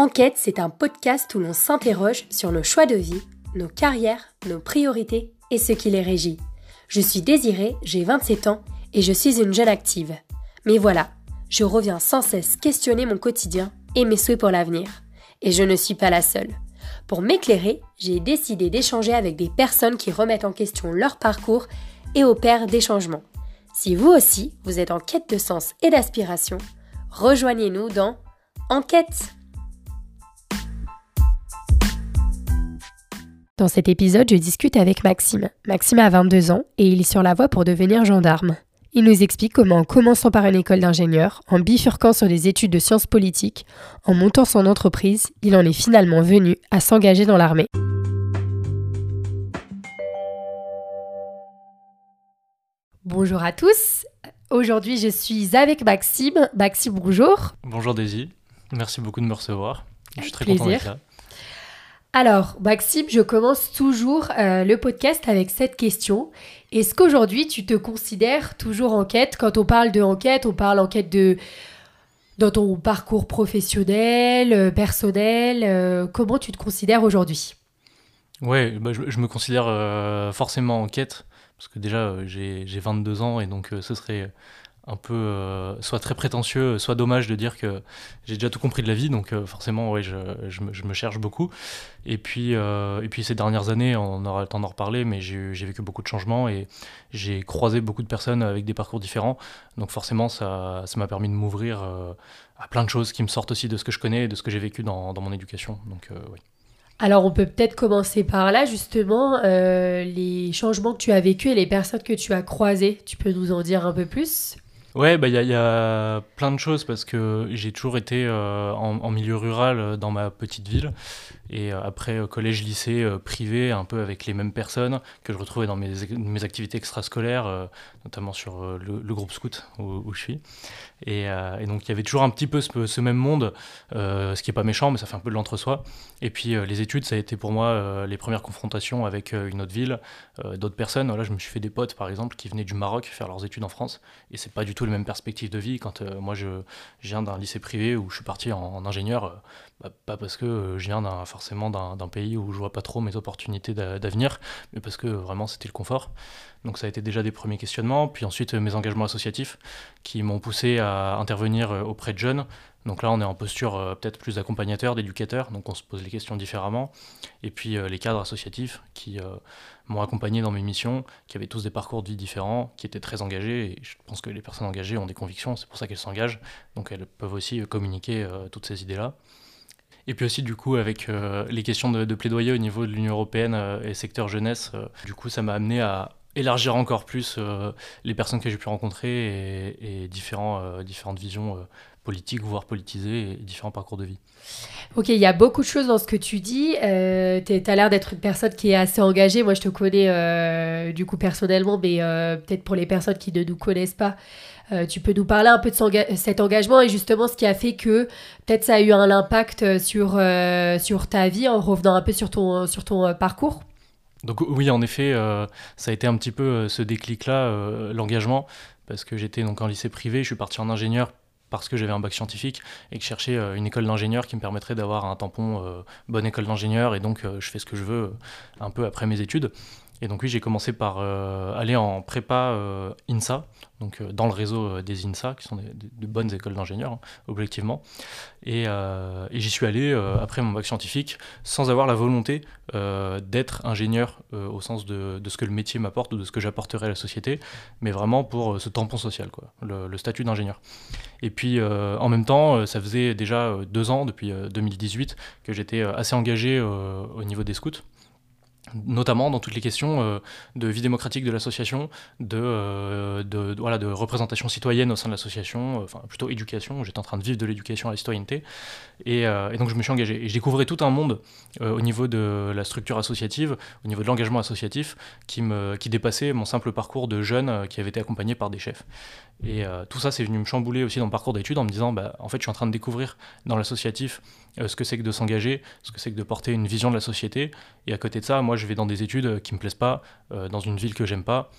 Enquête, c'est un podcast où l'on s'interroge sur nos choix de vie, nos carrières, nos priorités et ce qui les régit. Je suis Désirée, j'ai 27 ans et je suis une jeune active. Mais voilà, je reviens sans cesse questionner mon quotidien et mes souhaits pour l'avenir. Et je ne suis pas la seule. Pour m'éclairer, j'ai décidé d'échanger avec des personnes qui remettent en question leur parcours et opèrent des changements. Si vous aussi, vous êtes en quête de sens et d'aspiration, rejoignez-nous dans Enquête Dans cet épisode, je discute avec Maxime. Maxime a 22 ans et il est sur la voie pour devenir gendarme. Il nous explique comment, en commençant par une école d'ingénieur, en bifurquant sur des études de sciences politiques, en montant son entreprise, il en est finalement venu à s'engager dans l'armée. Bonjour à tous. Aujourd'hui, je suis avec Maxime. Maxime, bonjour. Bonjour Daisy. Merci beaucoup de me recevoir. Je suis très content d'être là. Alors, Maxime, je commence toujours euh, le podcast avec cette question. Est-ce qu'aujourd'hui, tu te considères toujours en quête? Quand on parle de enquête, on parle en quête de dans ton parcours professionnel, euh, personnel. Euh, comment tu te considères aujourd'hui? Ouais, bah, je, me considère forcément en quête parce que déjà j'ai 22 ans et donc ce serait un peu euh, soit très prétentieux, soit dommage de dire que j'ai déjà tout compris de la vie, donc euh, forcément ouais, je, je, me, cherche beaucoup. Et puis, euh, et puis ces dernières années, on aura le temps d'en reparler, mais j'ai vécu beaucoup de changements et j'ai croisé beaucoup de personnes avec des parcours différents, donc forcément ça m'a permis de m'ouvrir à plein de choses qui me sortent aussi de ce que je connais et de ce que j'ai vécu dans, dans, mon éducation. Donc, oui. Alors on peut peut-être commencer par là justement, les changements que tu as vécu et les personnes que tu as croisées. Tu peux nous en dire un peu plus? Ouais, bah il y, a plein de choses parce que j'ai toujours été euh, en, milieu rural euh, dans ma petite ville et euh, après collège, lycée privé, un peu avec les mêmes personnes que je retrouvais dans mes, mes activités extrascolaires, notamment sur le, groupe scout où, je suis. Et, donc il y avait toujours un petit peu ce, même monde, ce qui est pas méchant, mais ça fait un peu de l'entre-soi. Et puis les études, ça a été pour moi les premières confrontations avec une autre ville, d'autres personnes. Là, je me suis fait des potes par exemple qui venaient du Maroc faire leurs études en France et c'est pas du tout les mêmes perspectives de vie. Quand euh, moi, je, viens d'un lycée privé où je suis parti en, ingénieur, euh, bah, pas parce que euh, je viens forcément d'un pays où je vois pas trop mes opportunités d'avenir, mais parce que vraiment c'était le confort. Donc ça a été déjà des premiers questionnements. Puis ensuite, mes engagements associatifs qui m'ont poussé à intervenir auprès de jeunes. Donc là, on est en posture peut-être plus d'accompagnateur, d'éducateur, donc on se pose les questions différemment. Et puis les cadres associatifs qui m'ont accompagné dans mes missions, qui avaient tous des parcours de vie différents, qui étaient très engagés. Et je pense que les personnes engagées ont des convictions, c'est pour ça qu'elles s'engagent. Donc elles peuvent aussi communiquer euh, toutes ces idées-là. Et puis aussi, du coup, avec euh, les questions de, plaidoyer au niveau de l'Union européenne euh, et secteur jeunesse, du coup, ça m'a amené à élargir encore plus les personnes que j'ai pu rencontrer et, différentes visions politique, voire politisé, et différents parcours de vie. Ok, il y a beaucoup de choses dans ce que tu dis. Euh, tu as l'air d'être une personne qui est assez engagée. Moi, je te connais euh, du coup personnellement, mais euh, peut-être pour les personnes qui ne nous connaissent pas, euh, tu peux nous parler un peu de cet engagement et justement ce qui a fait que peut-être ça a eu un impact sur, sur ta vie en revenant un peu sur ton, sur ton parcours? Donc oui, en effet, ça a été un petit peu ce déclic-là, l'engagement, parce que j'étais donc en lycée privé, je suis parti en ingénieur parce que j'avais un bac scientifique et que je cherchais euh, une école d'ingénieur qui me permettrait d'avoir un tampon euh, bonne école d'ingénieur et donc euh, je fais ce que je veux un peu après mes études. Et donc oui, j'ai commencé par euh, aller en prépa euh, INSA, donc euh, dans le réseau des INSA, qui sont de bonnes écoles d'ingénieurs, hein, objectivement. Et, j'y suis allé après mon bac scientifique sans avoir la volonté d'être ingénieur au sens de, ce que le métier m'apporte ou de ce que j'apporterai à la société, mais vraiment pour ce tampon social, quoi, le, statut d'ingénieur. Et puis en même temps, ça faisait déjà deux ans, depuis 2018, que j'étais assez engagé au niveau des scouts notamment dans toutes les questions euh, de vie démocratique de l'association, de, euh, de, voilà, de représentation citoyenne au sein de l'association, euh, enfin plutôt éducation, j'étais en train de vivre de l'éducation à la citoyenneté, et, et, donc je me suis engagé. Et je découvrais tout un monde au niveau de la structure associative, au niveau de l'engagement associatif, qui, me, qui dépassait mon simple parcours de jeune qui avait été accompagné par des chefs. Et tout ça, c'est venu me chambouler aussi dans le parcours d'études en me disant, bah, en fait, je suis en train de découvrir dans l'associatif ce que c'est que de s'engager, ce que c'est que de porter une vision de la société, et à côté de ça, moi, je vais dans des études qui me plaisent pas, euh, dans une ville que j'aime pas.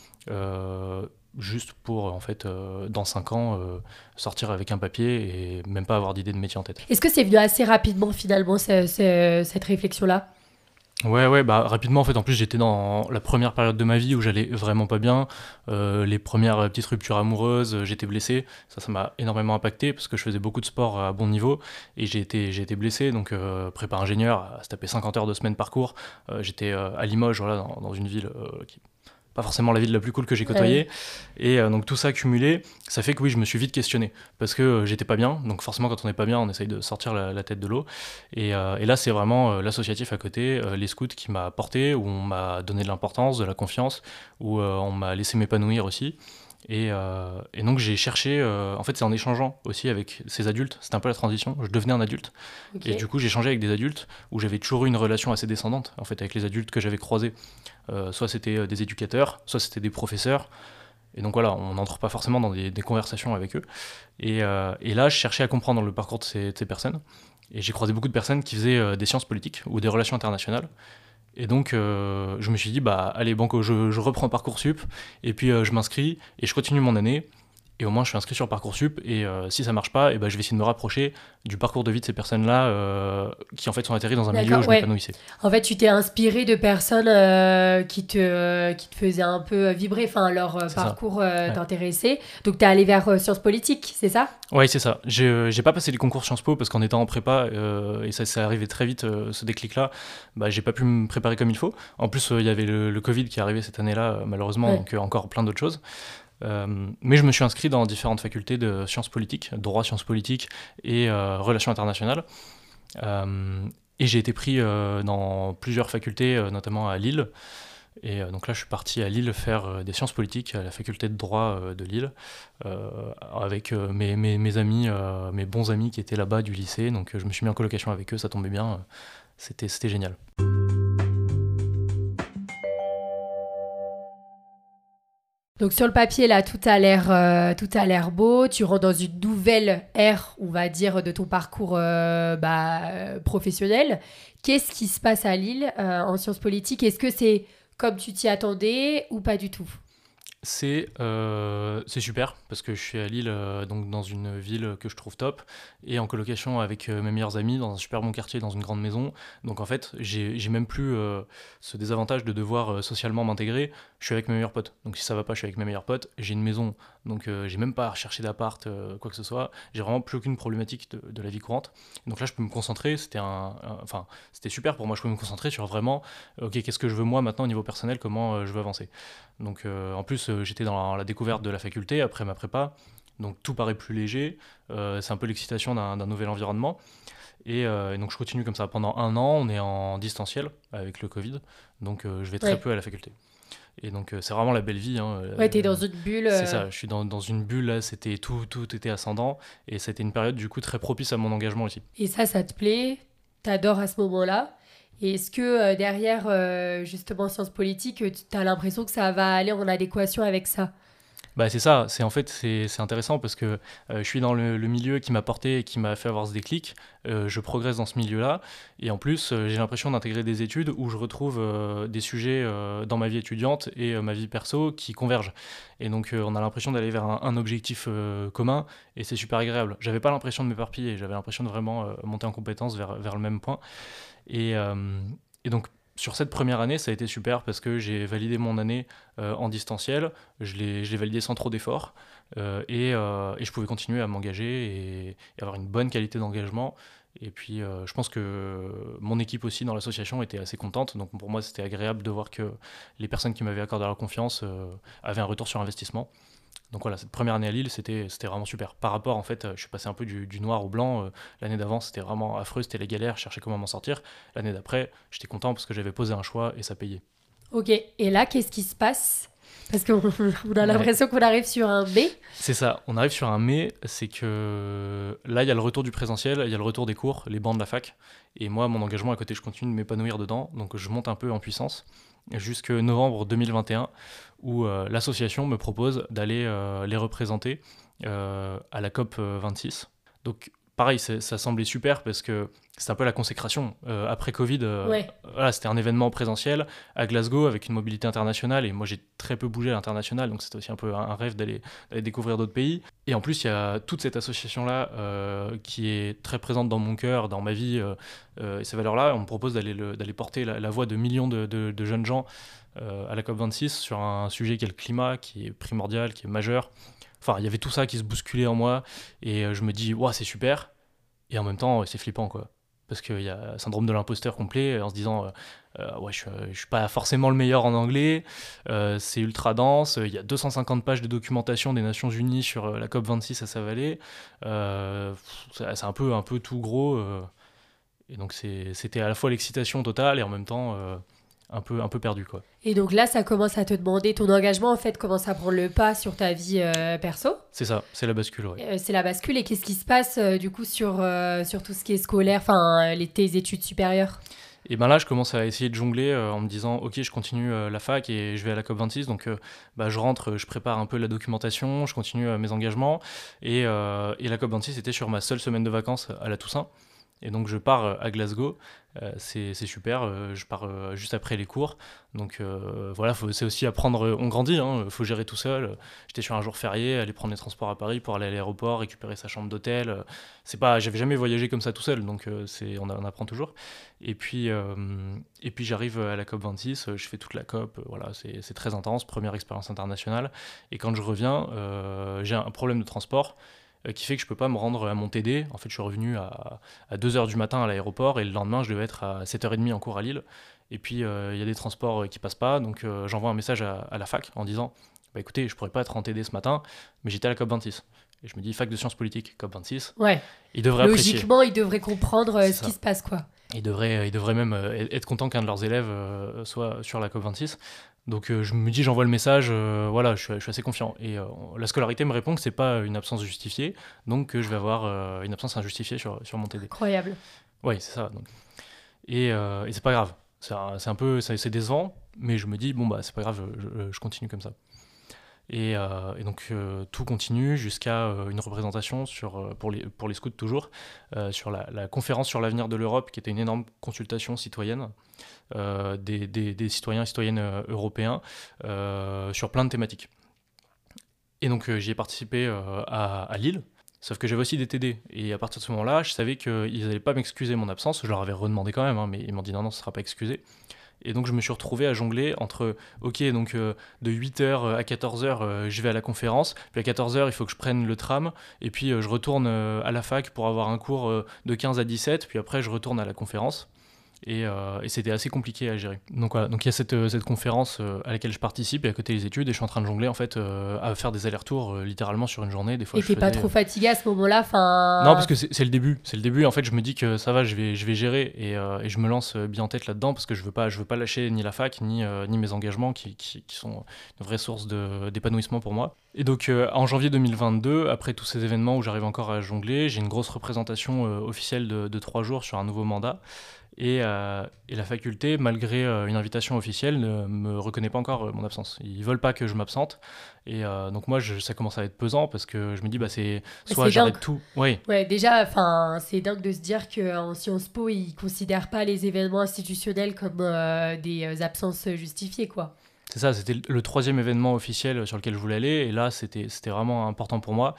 Euh, juste pour, en fait, dans 5 ans, sortir avec un papier et même pas avoir d'idée de métier en tête. Est-ce que c'est venu assez rapidement, finalement, cette réflexion-là? Ouais, ouais, bah rapidement en fait. En plus, j'étais dans la première période de ma vie où j'allais vraiment pas bien. Euh, les premières petites ruptures amoureuses, euh, j'étais blessé. Ça, ça m'a énormément impacté parce que je faisais beaucoup de sport à bon niveau et j'ai été, j'ai été blessé. Donc, euh, prépa ingénieur, à se taper 50 heures de semaine par cours. j'étais à Limoges, voilà, dans, dans une ville qui pas forcément la ville la plus cool que j'ai côtoyée. Et euh, donc tout ça accumulé, ça fait que oui, je me suis vite questionné parce que euh, j'étais pas bien. Donc forcément, quand on n'est pas bien, on essaye de sortir la, tête de l'eau. Et, euh, et, là, c'est vraiment l'associatif à côté, les scouts qui m'a porté, où on m'a donné de l'importance, de la confiance, où on m'a laissé m'épanouir aussi. Euh, et, donc j'ai cherché, euh, en fait c'est en échangeant aussi avec ces adultes, c'était un peu la transition, je devenais un adulte. Et du coup j'ai changé avec des adultes où j'avais toujours eu une relation assez descendante en fait avec les adultes que j'avais croisés. Euh, soit c'était des éducateurs, soit c'était des professeurs. Et donc voilà, on n'entre pas forcément dans des, conversations avec eux. Et, et, là je cherchais à comprendre le parcours de ces, de ces personnes. Et j'ai croisé beaucoup de personnes qui faisaient des sciences politiques ou des relations internationales. Et donc, euh, je me suis dit, bah, allez, Banco, je, reprends Parcoursup, et puis euh, je m'inscris, et je continue mon année et au moins je suis inscrit sur Parcoursup et euh, si ça marche pas et ben je vais essayer de me rapprocher du parcours de vie de ces personnes là euh, qui en fait sont atterries dans un milieu où je m'épanouissais. En fait tu t'es inspiré de personnes euh, qui te qui te faisaient un peu vibrer enfin leur parcours t'intéressait. Donc tu es allé vers sciences politiques c'est ça? Oui c'est ça. J'ai pas passé les concours Sciences Po parce qu'en étant en prépa et ça s'est arrivé très vite ce déclic là bah, j'ai pas pu me préparer comme il faut. En plus il y avait le, le, Covid qui est arrivé cette année là malheureusement donc encore plein d'autres choses euh, mais je me suis inscrit dans différentes facultés de sciences politiques, droit, sciences politiques et euh, relations internationales. Euh, et j'ai été pris dans plusieurs facultés, notamment à Lille. Et donc là, je suis parti à Lille faire des sciences politiques à la faculté de droit de Lille, avec mes, amis, mes bons amis qui étaient là-bas du lycée. Donc je me suis mis en colocation avec eux, ça tombait bien, c'était génial. Donc sur le papier là, tout a l'air euh, tout a l'air beau. Tu rentres dans une nouvelle ère, on va dire, de ton parcours euh, bah, professionnel. Qu'est-ce qui se passe à Lille euh, en sciences politiques? Est-ce que c'est comme tu t'y attendais ou pas du tout? Euh, c'est super parce que je suis à Lille, euh, donc dans une ville que je trouve top, et en colocation avec euh, mes meilleurs amis dans un super bon quartier, dans une grande maison. Donc en fait, j'ai même plus ce désavantage de devoir socialement m'intégrer. Je suis avec mes meilleurs potes. Donc si ça va pas, je suis avec mes meilleurs potes. J'ai une maison, donc j'ai même pas à rechercher d'appart, quoi que ce soit. J'ai vraiment plus aucune problématique de, la vie courante. Donc là, je peux me concentrer. C'était un, enfin, c'était super pour moi. Je peux me concentrer sur vraiment, ok, qu'est-ce que je veux moi maintenant au niveau personnel, comment je veux avancer. Donc en plus euh, j'étais dans la, découverte de la faculté après ma prépa, donc tout paraît plus léger. Euh, c'est un peu l'excitation d'un nouvel environnement. Euh, et, donc je continue comme ça pendant un an. On est en distanciel avec le Covid, donc je vais très peu à la faculté. Et donc c'est vraiment la belle vie. Hein, ouais, t'es dans une bulle. C'est ça, je suis dans, dans une bulle là, c'était tout, tout était ascendant et c'était une période du coup très propice à mon engagement aussi. Et ça, ça te plaît? T'adores à ce moment-là? Et est-ce que euh, derrière, euh, justement, sciences politiques, tu as l'impression que ça va aller en adéquation avec ça? Bah c'est ça, c'est en fait c'est intéressant parce que euh, je suis dans le, milieu qui m'a porté et qui m'a fait avoir ce déclic. je progresse dans ce milieu-là et en plus j'ai l'impression d'intégrer des études où je retrouve des sujets dans ma vie étudiante et ma vie perso qui convergent. Et donc on a l'impression d'aller vers un, objectif commun et c'est super agréable. J'avais pas l'impression de m'éparpiller, j'avais l'impression de vraiment monter en compétence vers, vers le même point. Euh, et, donc, sur cette première année, ça a été super parce que j'ai validé mon année euh, en distanciel, je l'ai validé sans trop d'efforts euh, et, et, je pouvais continuer à m'engager et, avoir une bonne qualité d'engagement. Et puis je pense que mon équipe aussi dans l'association était assez contente, donc pour moi c'était agréable de voir que les personnes qui m'avaient accordé leur confiance avaient un retour sur investissement. Donc voilà, cette première année à Lille, c'était vraiment super. Par rapport, en fait, je suis passé un peu du, noir au blanc. Euh, l'année d'avant, c'était vraiment affreux, c'était les galères, je cherchais comment m'en sortir. L'année d'après, j'étais content parce que j'avais posé un choix et ça payait. Ok, et là, qu'est-ce qui se passe? Parce qu'on a l'impression qu'on arrive sur un mai. C'est ça, on arrive sur un mai, c'est que là, il y a le retour du présentiel, il y a le retour des cours, les bancs de la fac. Et moi, mon engagement à côté, je continue de m'épanouir dedans, donc je monte un peu en puissance jusque novembre 2021 où euh, l'association me propose d'aller euh, les représenter euh, à la COP 26. Donc pareil, ça semblait super parce que c'était un peu la consécration. Euh, après Covid, euh, voilà, c'était un événement présentiel à Glasgow avec une mobilité internationale. Et moi, j'ai très peu bougé à l'international, donc c'était aussi un peu un, rêve d'aller découvrir d'autres pays. Et en plus, il y a toute cette association-là euh, qui est très présente dans mon cœur, dans ma vie, et ces valeurs-là. On me propose d'aller porter la, voix de millions de, de jeunes gens à la COP26 sur un sujet qui est le climat, qui est primordial, qui est majeur. Enfin, il y avait tout ça qui se bousculait en moi, et je me dis, c'est super. Et en même temps, c'est flippant, quoi. Parce qu'il y a syndrome de l'imposteur complet en se disant euh, euh, ouais je, ne suis pas forcément le meilleur en anglais euh, c'est ultra dense il y a 250 pages de documentation des Nations Unies sur la COP 26 à sa c'est un peu un peu tout gros et donc c'était à la fois l'excitation totale et en même temps un peu, un peu perdu. Quoi. Et donc là, ça commence à te demander, ton engagement en fait commence à prendre le pas sur ta vie euh, perso. C'est ça, c'est la bascule. Euh, c'est la bascule. Et qu'est-ce qui se passe euh, du coup sur, sur tout ce qui est scolaire, enfin les, tes études supérieures? Et ben là, je commence à essayer de jongler en me disant, ok, je continue la fac et je vais à la COP26, donc bah, je rentre, je prépare un peu la documentation, je continue mes engagements, et, et la COP26 était sur ma seule semaine de vacances à la Toussaint. Et donc je pars à Glasgow, euh, c'est super, euh, je pars euh, juste après les cours. Donc voilà, c'est aussi apprendre, on grandit, il hein, faut gérer tout seul. J'étais sur un jour férié, aller prendre les transports à Paris pour aller à l'aéroport, récupérer sa chambre d'hôtel. C'est pas, J'avais jamais voyagé comme ça tout seul, donc c'est on, apprend toujours. Et puis, et puis j'arrive à la COP26, je fais toute la COP, voilà, c'est très intense, première expérience internationale. Et quand je reviens, j'ai un problème de transport. Euh, qui fait que je peux pas me rendre à mon TD. En fait, je suis revenu à, à 2h du matin à l'aéroport et le lendemain, je devais être à 7h30 en cours à Lille. Et puis, euh, il y a des transports euh, qui passent pas, donc j'envoie un message à, la fac en disant bah, écoutez, je pourrais pas être en TD ce matin, mais j'étais à la COP26. Et je me dis, fac de sciences politiques, COP26. Ouais. Il devrait Logiquement, il devrait comprendre ce qui se passe, quoi. Il devrait, il devrait même être content qu'un de leurs élèves soit sur la COP26. Donc euh, je me dis, j'envoie le message, euh, voilà, je suis, assez confiant. Et euh, la scolarité me répond que c'est pas une absence justifiée, donc je vais avoir une absence injustifiée sur, sur mon TD. Incroyable. Oui, c'est ça. Donc. Et, et c'est pas grave. C'est un, peu, c'est décevant, mais je me dis, bon, bah c'est pas grave, je, je continue comme ça. Et, et, donc tout continue jusqu'à une représentation pour, les, scouts toujours, sur la, conférence sur l'avenir de l'Europe, qui était une énorme consultation citoyenne. Euh, des, citoyens et citoyennes euh, européens euh, sur plein de thématiques. Et donc j'y ai participé à, à Lille, Sauf que j'avais aussi des TD. Et à partir de ce moment-là, je savais qu'ils n'allaient pas m'excuser mon absence. Je leur avais redemandé quand même, hein, mais ils m'ont dit non, non, ce ne sera pas excusé. Et donc je me suis retrouvé à jongler entre, ok, donc de 8h à 14h, je vais à la conférence, puis à 14h, il faut que je prenne le tram, et puis je retourne à la fac pour avoir un cours de 15 à 17, puis après je retourne à la conférence. Euh, et, c'était assez compliqué à gérer. Donc voilà, donc il y a cette, euh, cette conférence euh, à laquelle je participe et à côté les études et je suis en train de jongler en fait à faire des allers-retours littéralement sur une journée des fois. Et t'es pas trop fatigué à ce moment-là. Non parce que c'est le début, c'est le début. En fait, je me dis que ça va, je vais je vais gérer et, et je me lance bien en tête là-dedans parce que je veux pas je veux pas lâcher ni la fac ni ni mes engagements qui, qui, qui sont une vraie source d'épanouissement pour moi. Et donc en janvier 2022, après tous ces événements où j'arrive encore à jongler, j'ai une grosse représentation officielle de, de trois jours sur un nouveau mandat. Euh, et, la faculté, malgré euh, une invitation officielle, ne me reconnaît pas encore euh, mon absence. Ils veulent pas que je m'absente. Et donc moi, je, ça commence à être pesant parce que je me dis, bah, c'est soit j'arrête tout. Oui. Ouais, déjà, enfin, c'est dingue de se dire qu'en Sciences Po, ils considèrent pas les événements institutionnels comme des absences justifiées, quoi. C'est ça, c'était le troisième événement officiel sur lequel je voulais aller. Et là, c'était vraiment important pour moi.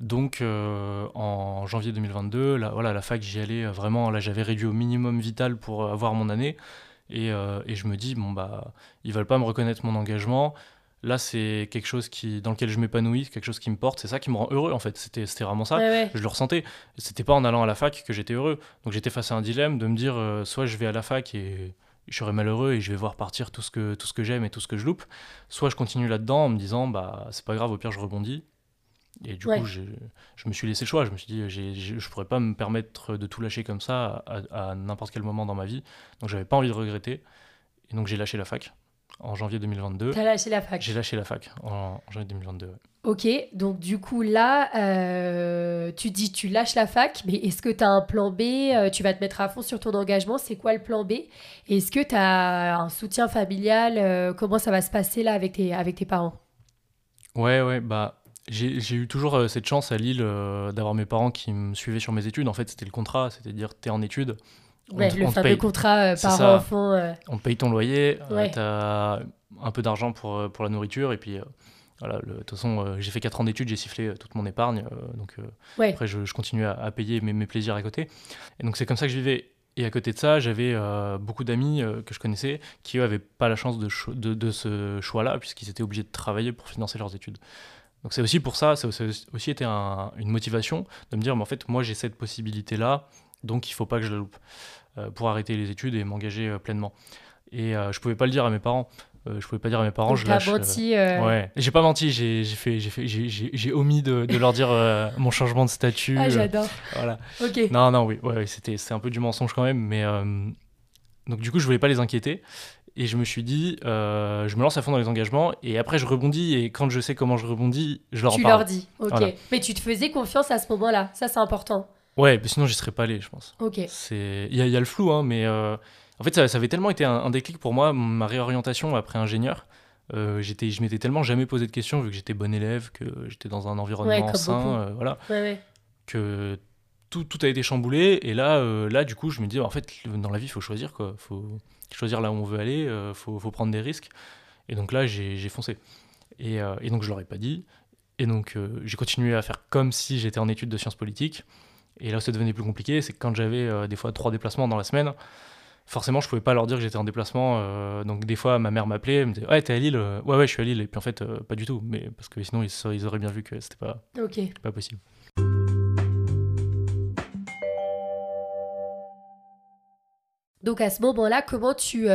Donc euh, en janvier 2022, là, voilà, la fac, j'y allais euh, vraiment, là j'avais réduit au minimum vital pour euh, avoir mon année. Et, et, je me dis, bon, bah, ils veulent pas me reconnaître mon engagement. Là, c'est quelque chose qui, dans lequel je m'épanouis, quelque chose qui me porte. C'est ça qui me rend heureux, en fait. C'était vraiment ça. Je le ressentais. C'était pas en allant à la fac que j'étais heureux. Donc j'étais face à un dilemme de me dire, soit je vais à la fac et je serai malheureux et je vais voir partir tout ce que, tout ce que j'aime et tout ce que je loupe. Soit je continue là-dedans en me disant, bah, c'est pas grave, au pire, je rebondis. Et du coup, je, me suis laissé le choix. Je me suis dit, je ne pourrais pas me permettre de tout lâcher comme ça à, n'importe quel moment dans ma vie. Donc, j'avais pas envie de regretter. Et donc, j'ai lâché la fac en janvier 2022. T'as lâché la fac J'ai lâché la fac en, janvier 2022. Ok, donc du coup là, euh, tu dis tu lâches la fac, mais est-ce que tu as un plan B euh, Tu vas te mettre à fond sur ton engagement, c'est quoi le plan B? Est-ce que tu as un soutien familial? Euh, Comment ça va se passer là avec tes, avec tes parents? Ouais, ouais, bah j'ai eu toujours cette chance à Lille d'avoir mes parents qui me suivaient sur mes études. En fait, c'était le contrat, c'est-à-dire tu es en études. Ouais, le fameux contrat par enfant. On te paye ton loyer, tu as un peu d'argent pour, pour la nourriture, et puis voilà, de toute façon, euh, j'ai fait 4 ans d'études, j'ai sifflé euh, toute mon épargne. Euh, donc après, je, je continue à, payer mes, mes, plaisirs à côté. Et donc c'est comme ça que je vivais. Et à côté de ça, j'avais beaucoup d'amis que je connaissais qui, n'avaient pas la chance de, de, de ce choix-là, puisqu'ils étaient obligés de travailler pour financer leurs études. Donc c'est aussi pour ça, ça a aussi été une motivation de me dire, mais en fait, moi j'ai cette possibilité-là, donc il faut pas que je la loupe pour arrêter les études et m'engager pleinement. Et je pouvais pas le dire à mes parents. Euh, je pouvais pas dire à mes parents, je lâche. menti. Euh, ouais, j'ai pas menti, j'ai fait, j'ai fait, j'ai omis de, de, leur dire euh, mon changement de statut. Ah, j'adore. Voilà. Ok. Non, non, oui, ouais, c'était, c'est un peu du mensonge quand même, mais donc du coup, je voulais pas les inquiéter. Et je me suis dit, je me lance à fond dans les engagements et après je rebondis et quand je sais comment je rebondis, je leur tu parle. Tu leur dis, ok. Mais tu te faisais confiance à ce moment-là, ça c'est important. Ouais, mais sinon j'y serais pas allé, je pense. Ok. Il y, y, a le flou, hein, mais en fait, ça, avait tellement été un, déclic pour moi, ma réorientation après ingénieur. Euh, j'étais, je m'étais tellement jamais posé de questions vu que j'étais bon élève, que j'étais dans un environnement sain, euh, voilà, que tout, tout, a été chamboulé. Et là, euh, là, du coup, je me dis, en fait, dans la vie, il faut choisir quoi. faut choisir là où on veut aller, il faut, faut, prendre des risques. Et donc là, j'ai foncé. Et, et, donc, je leur ai pas dit. Et donc, j'ai continué à faire comme si j'étais en études de sciences politiques. Et là où ça devenait plus compliqué, c'est que quand j'avais des fois trois déplacements dans la semaine, forcément, je pouvais pas leur dire que j'étais en déplacement. Euh, donc, des fois, ma mère m'appelait, elle me disait Ouais, t'es à Lille euh, Ouais, ouais, je suis à Lille. Et puis, en fait, euh, pas du tout. Mais parce que sinon, ils, ils auraient bien vu que c'était pas, pas possible. Donc à ce moment-là, comment tu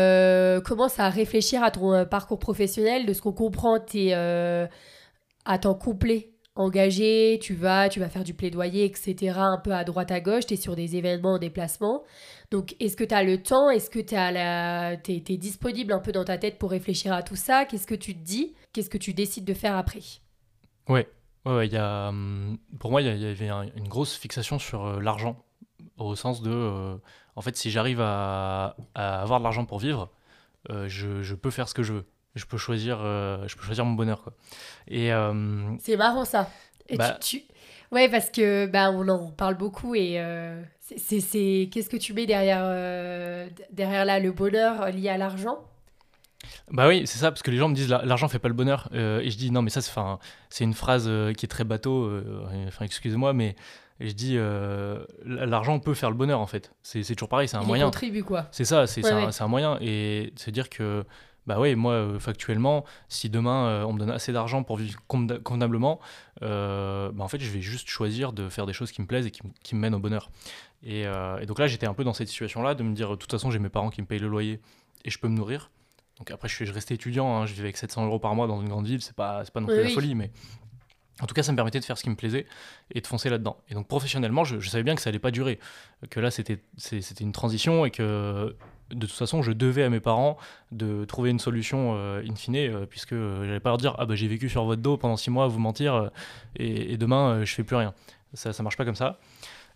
commences à réfléchir à ton parcours professionnel De ce qu'on comprend, tu es à temps complet engagé, tu vas, tu vas faire du plaidoyer, etc. un peu à droite à gauche, tu es sur des événements en déplacement. Donc est-ce que tu as le temps? Est-ce que tu es, disponible un peu dans ta tête pour réfléchir à tout ça? Qu'est-ce que tu te dis? Qu'est-ce que tu décides de faire après? Ouais, ouais, y a, hum, pour moi, il y, avait une grosse fixation sur euh, l'argent, au sens de, euh, en fait, si j'arrive à, avoir de l'argent pour vivre, euh, je peux faire ce que je veux je peux choisir, euh, je peux choisir mon bonheur quoi. Et c'est marrant ça. Et bah tu, Ouais, parce que bah, on en parle beaucoup et c'est qu'est-ce que tu mets derrière derrière là le bonheur lié à l'argent? Bah oui, c'est ça, parce que les gens me disent l'argent fait pas le bonheur. et je dis non, mais ça, c'est une phrase qui est très bateau. Enfin, excusez-moi, mais je dis l'argent peut faire le bonheur en fait. C'est toujours pareil, c'est un moyen. contribue quoi. C'est ça, c'est un, un, moyen. Et se dire que bah oui, moi, euh, factuellement, si demain euh, on me donne assez d'argent pour vivre convenablement, euh, bah en fait, je vais juste choisir de faire des choses qui me plaisent et qui, me mènent au bonheur. Et, donc là, j'étais un peu dans cette situation-là, de me dire, de toute façon, j'ai mes parents qui me payent le loyer et je peux me nourrir. Donc après, je, suis, je restais étudiant, hein, je vivais avec 700 euros par mois dans une grande ville, c'est pas, pas non plus la folie, mais en tout cas, ça me permettait de faire ce qui me plaisait et de foncer là-dedans. Et donc professionnellement, je, je, savais bien que ça allait pas durer, que là c'était une transition et que de toute façon, je devais à mes parents de trouver une solution euh, in fine, euh, puisque euh, j'allais pas leur dire ah bah j'ai vécu sur votre dos pendant six mois à vous mentir et, demain je fais plus rien. Ça ça marche pas comme ça.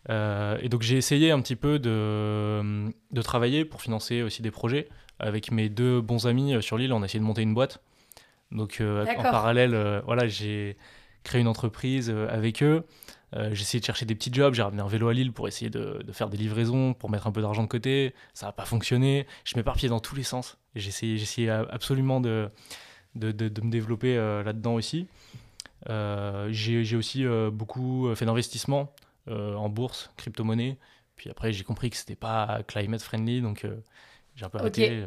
et donc j'ai essayé un petit peu de, de, travailler pour financer aussi des projets avec mes deux bons amis sur l'île. On a essayé de monter une boîte. Donc en parallèle, voilà, j'ai créé une entreprise avec eux. Euh, j'ai essayé de chercher des petits jobs, j'ai ramené un vélo à Lille pour essayer de, faire des livraisons, pour mettre un peu d'argent de côté. Ça n'a pas fonctionné. Je m'éparpillais dans tous les sens. J'ai essayé, absolument de, de, me développer euh, là-dedans aussi. Euh, j'ai aussi beaucoup fait d'investissements en bourse, crypto-monnaie. Puis après, j'ai compris que c'était pas climate friendly, donc j'ai un peu arrêté.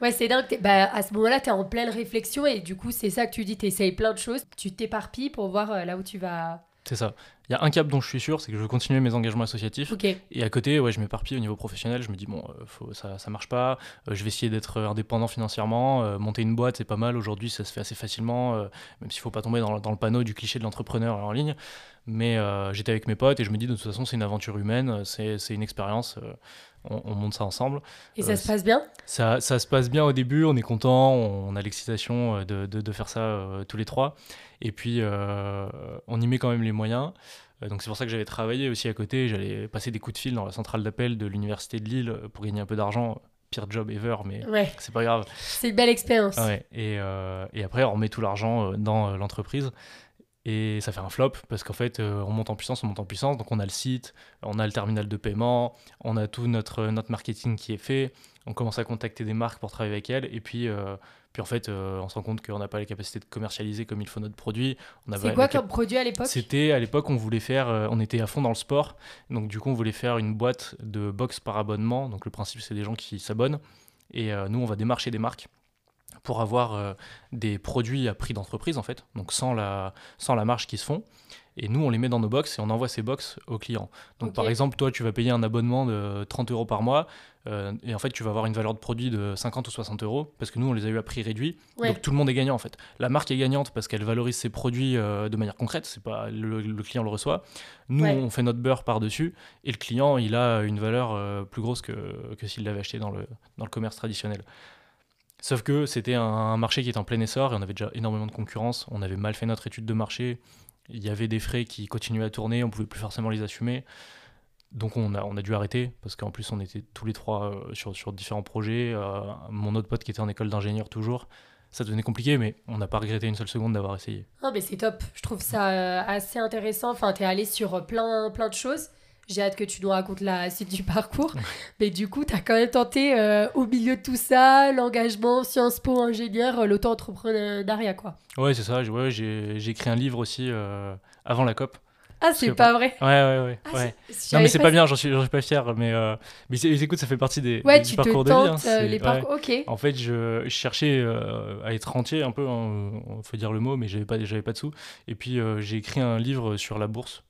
Ouais, c'est dingue. Bah, à ce moment-là, tu es en pleine réflexion et du coup, c'est ça que tu dis, tu essayes plein de choses, tu t'éparpilles pour voir là où tu vas c'est ça. Il y a un cap dont je suis sûr, c'est que je veux continuer mes engagements associatifs. Et à côté, ouais, je m'éparpille au niveau professionnel. Je me dis, bon, euh, faut, ça, ça marche pas. Euh, je vais essayer d'être indépendant financièrement. Euh, monter une boîte, c'est pas mal. Aujourd'hui, ça se fait assez facilement, même s'il faut pas tomber dans, dans, le panneau du cliché de l'entrepreneur en ligne. Mais j'étais avec mes potes et je me dis, de toute façon, c'est une aventure humaine, c'est une expérience. On, monte ça ensemble. Et ça se passe bien? Ça, ça, se passe bien au début, on est content, on, a l'excitation de, de, de, faire ça tous les trois. Et puis, euh, on y met quand même les moyens. Euh, donc c'est pour ça que j'avais travaillé aussi à côté. J'allais passer des coups de fil dans la centrale d'appel de l'université de Lille pour gagner un peu d'argent. Pire job ever, mais c'est pas grave. C'est une belle expérience. et, euh, et, après, on met tout l'argent dans l'entreprise. Et ça fait un flop parce qu'en fait, euh, on monte en puissance, on monte en puissance. Donc, on a le site, on a le terminal de paiement, on a tout notre, notre marketing qui est fait. On commence à contacter des marques pour travailler avec elles. Et puis, euh, puis en fait, euh, on se rend compte qu'on n'a pas les capacités de commercialiser comme il faut notre produit. C'est quoi comme produit à l'époque? C'était à l'époque, on voulait faire, on était à fond dans le sport. Donc, du coup, on voulait faire une boîte de box par abonnement. Donc, le principe, c'est des gens qui s'abonnent. Et nous, on va démarcher des marques pour avoir euh, des produits à prix d'entreprise en fait, donc sans la, sans la marge qui se font. Et nous, on les met dans nos box et on envoie ces box aux clients. Donc par exemple, toi, tu vas payer un abonnement de 30 euros par mois euh, et en fait, tu vas avoir une valeur de produit de 50 ou 60 euros parce que nous, on les a eu à prix réduit. Donc tout le monde est gagnant en fait. La marque est gagnante parce qu'elle valorise ses produits euh, de manière concrète. C'est pas le, client le reçoit. Nous, on fait notre beurre par-dessus et le client, il a une valeur plus grosse que, que s'il l'avait acheté dans le, dans le commerce traditionnel. Sauf que c'était un, marché qui était en plein essor et on avait déjà énormément de concurrence. On avait mal fait notre étude de marché. Il y avait des frais qui continuaient à tourner, on pouvait plus forcément les assumer. Donc on a, on a dû arrêter parce qu'en plus on était tous les trois euh, sur, sur, différents projets. Euh, mon autre pote qui était en école d'ingénieur toujours, ça devenait compliqué, mais on n'a pas regretté une seule seconde d'avoir essayé. Non, mais c'est top. Je trouve ça euh, assez intéressant. Enfin, tu es allé sur plein, plein de choses. J'ai hâte que tu nous racontes la suite du parcours. Mais du coup, tu as quand même tenté, euh, au milieu de tout ça, l'engagement, Sciences Po, ingénieur, euh, l'auto-entrepreneuriat, quoi. Ouais, c'est ça. J'ai écrit un livre aussi euh, avant la COP. Ah, c'est pas vrai Ouais, ouais, ouais. Ah, ouais. Non, mais c'est pas, bien, j'en suis, suis, pas fier. Mais, euh, mais écoute, ça fait partie des, ouais, tu parcours te de vie. Hein, les parcours... Ok. En fait, je, je cherchais euh, à être rentier un peu, hein, faut dire le mot, mais j'avais pas, pas de sous. Et puis, euh, j'ai écrit un livre sur la bourse.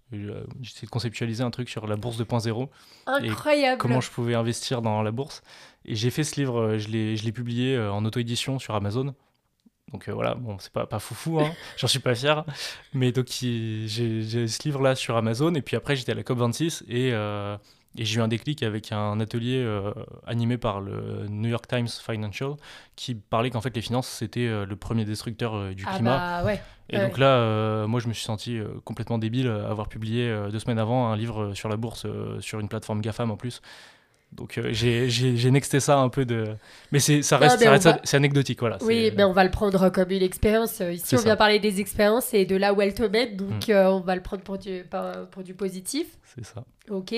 J'essaie de conceptualiser un truc sur la bourse 2.0. Incroyable. Et comment je pouvais investir dans la bourse. Et j'ai fait ce livre, je l'ai publié en auto-édition sur Amazon. Donc euh, voilà, bon, c'est pas, pas foufou, hein, j'en suis pas fier. Mais donc j'ai ce livre-là sur Amazon, et puis après j'étais à la COP26, et, euh, et j'ai eu un déclic avec un atelier euh, animé par le New York Times Financial, qui parlait qu'en fait les finances, c'était le premier destructeur du ah climat. Bah ouais. Et donc là, moi je me suis senti complètement débile à avoir publié deux semaines avant un livre sur la bourse, sur une plateforme GAFAM en plus. Donc euh, j'ai nexté ça un peu de. Mais ça reste, c'est anecdotique, voilà. Oui, mais on va le prendre comme une expérience. Euh, ici, on vient parler des expériences et de là où elles te donc mm. euh, on va le prendre pour du, pour du positif. C'est ça. Ok.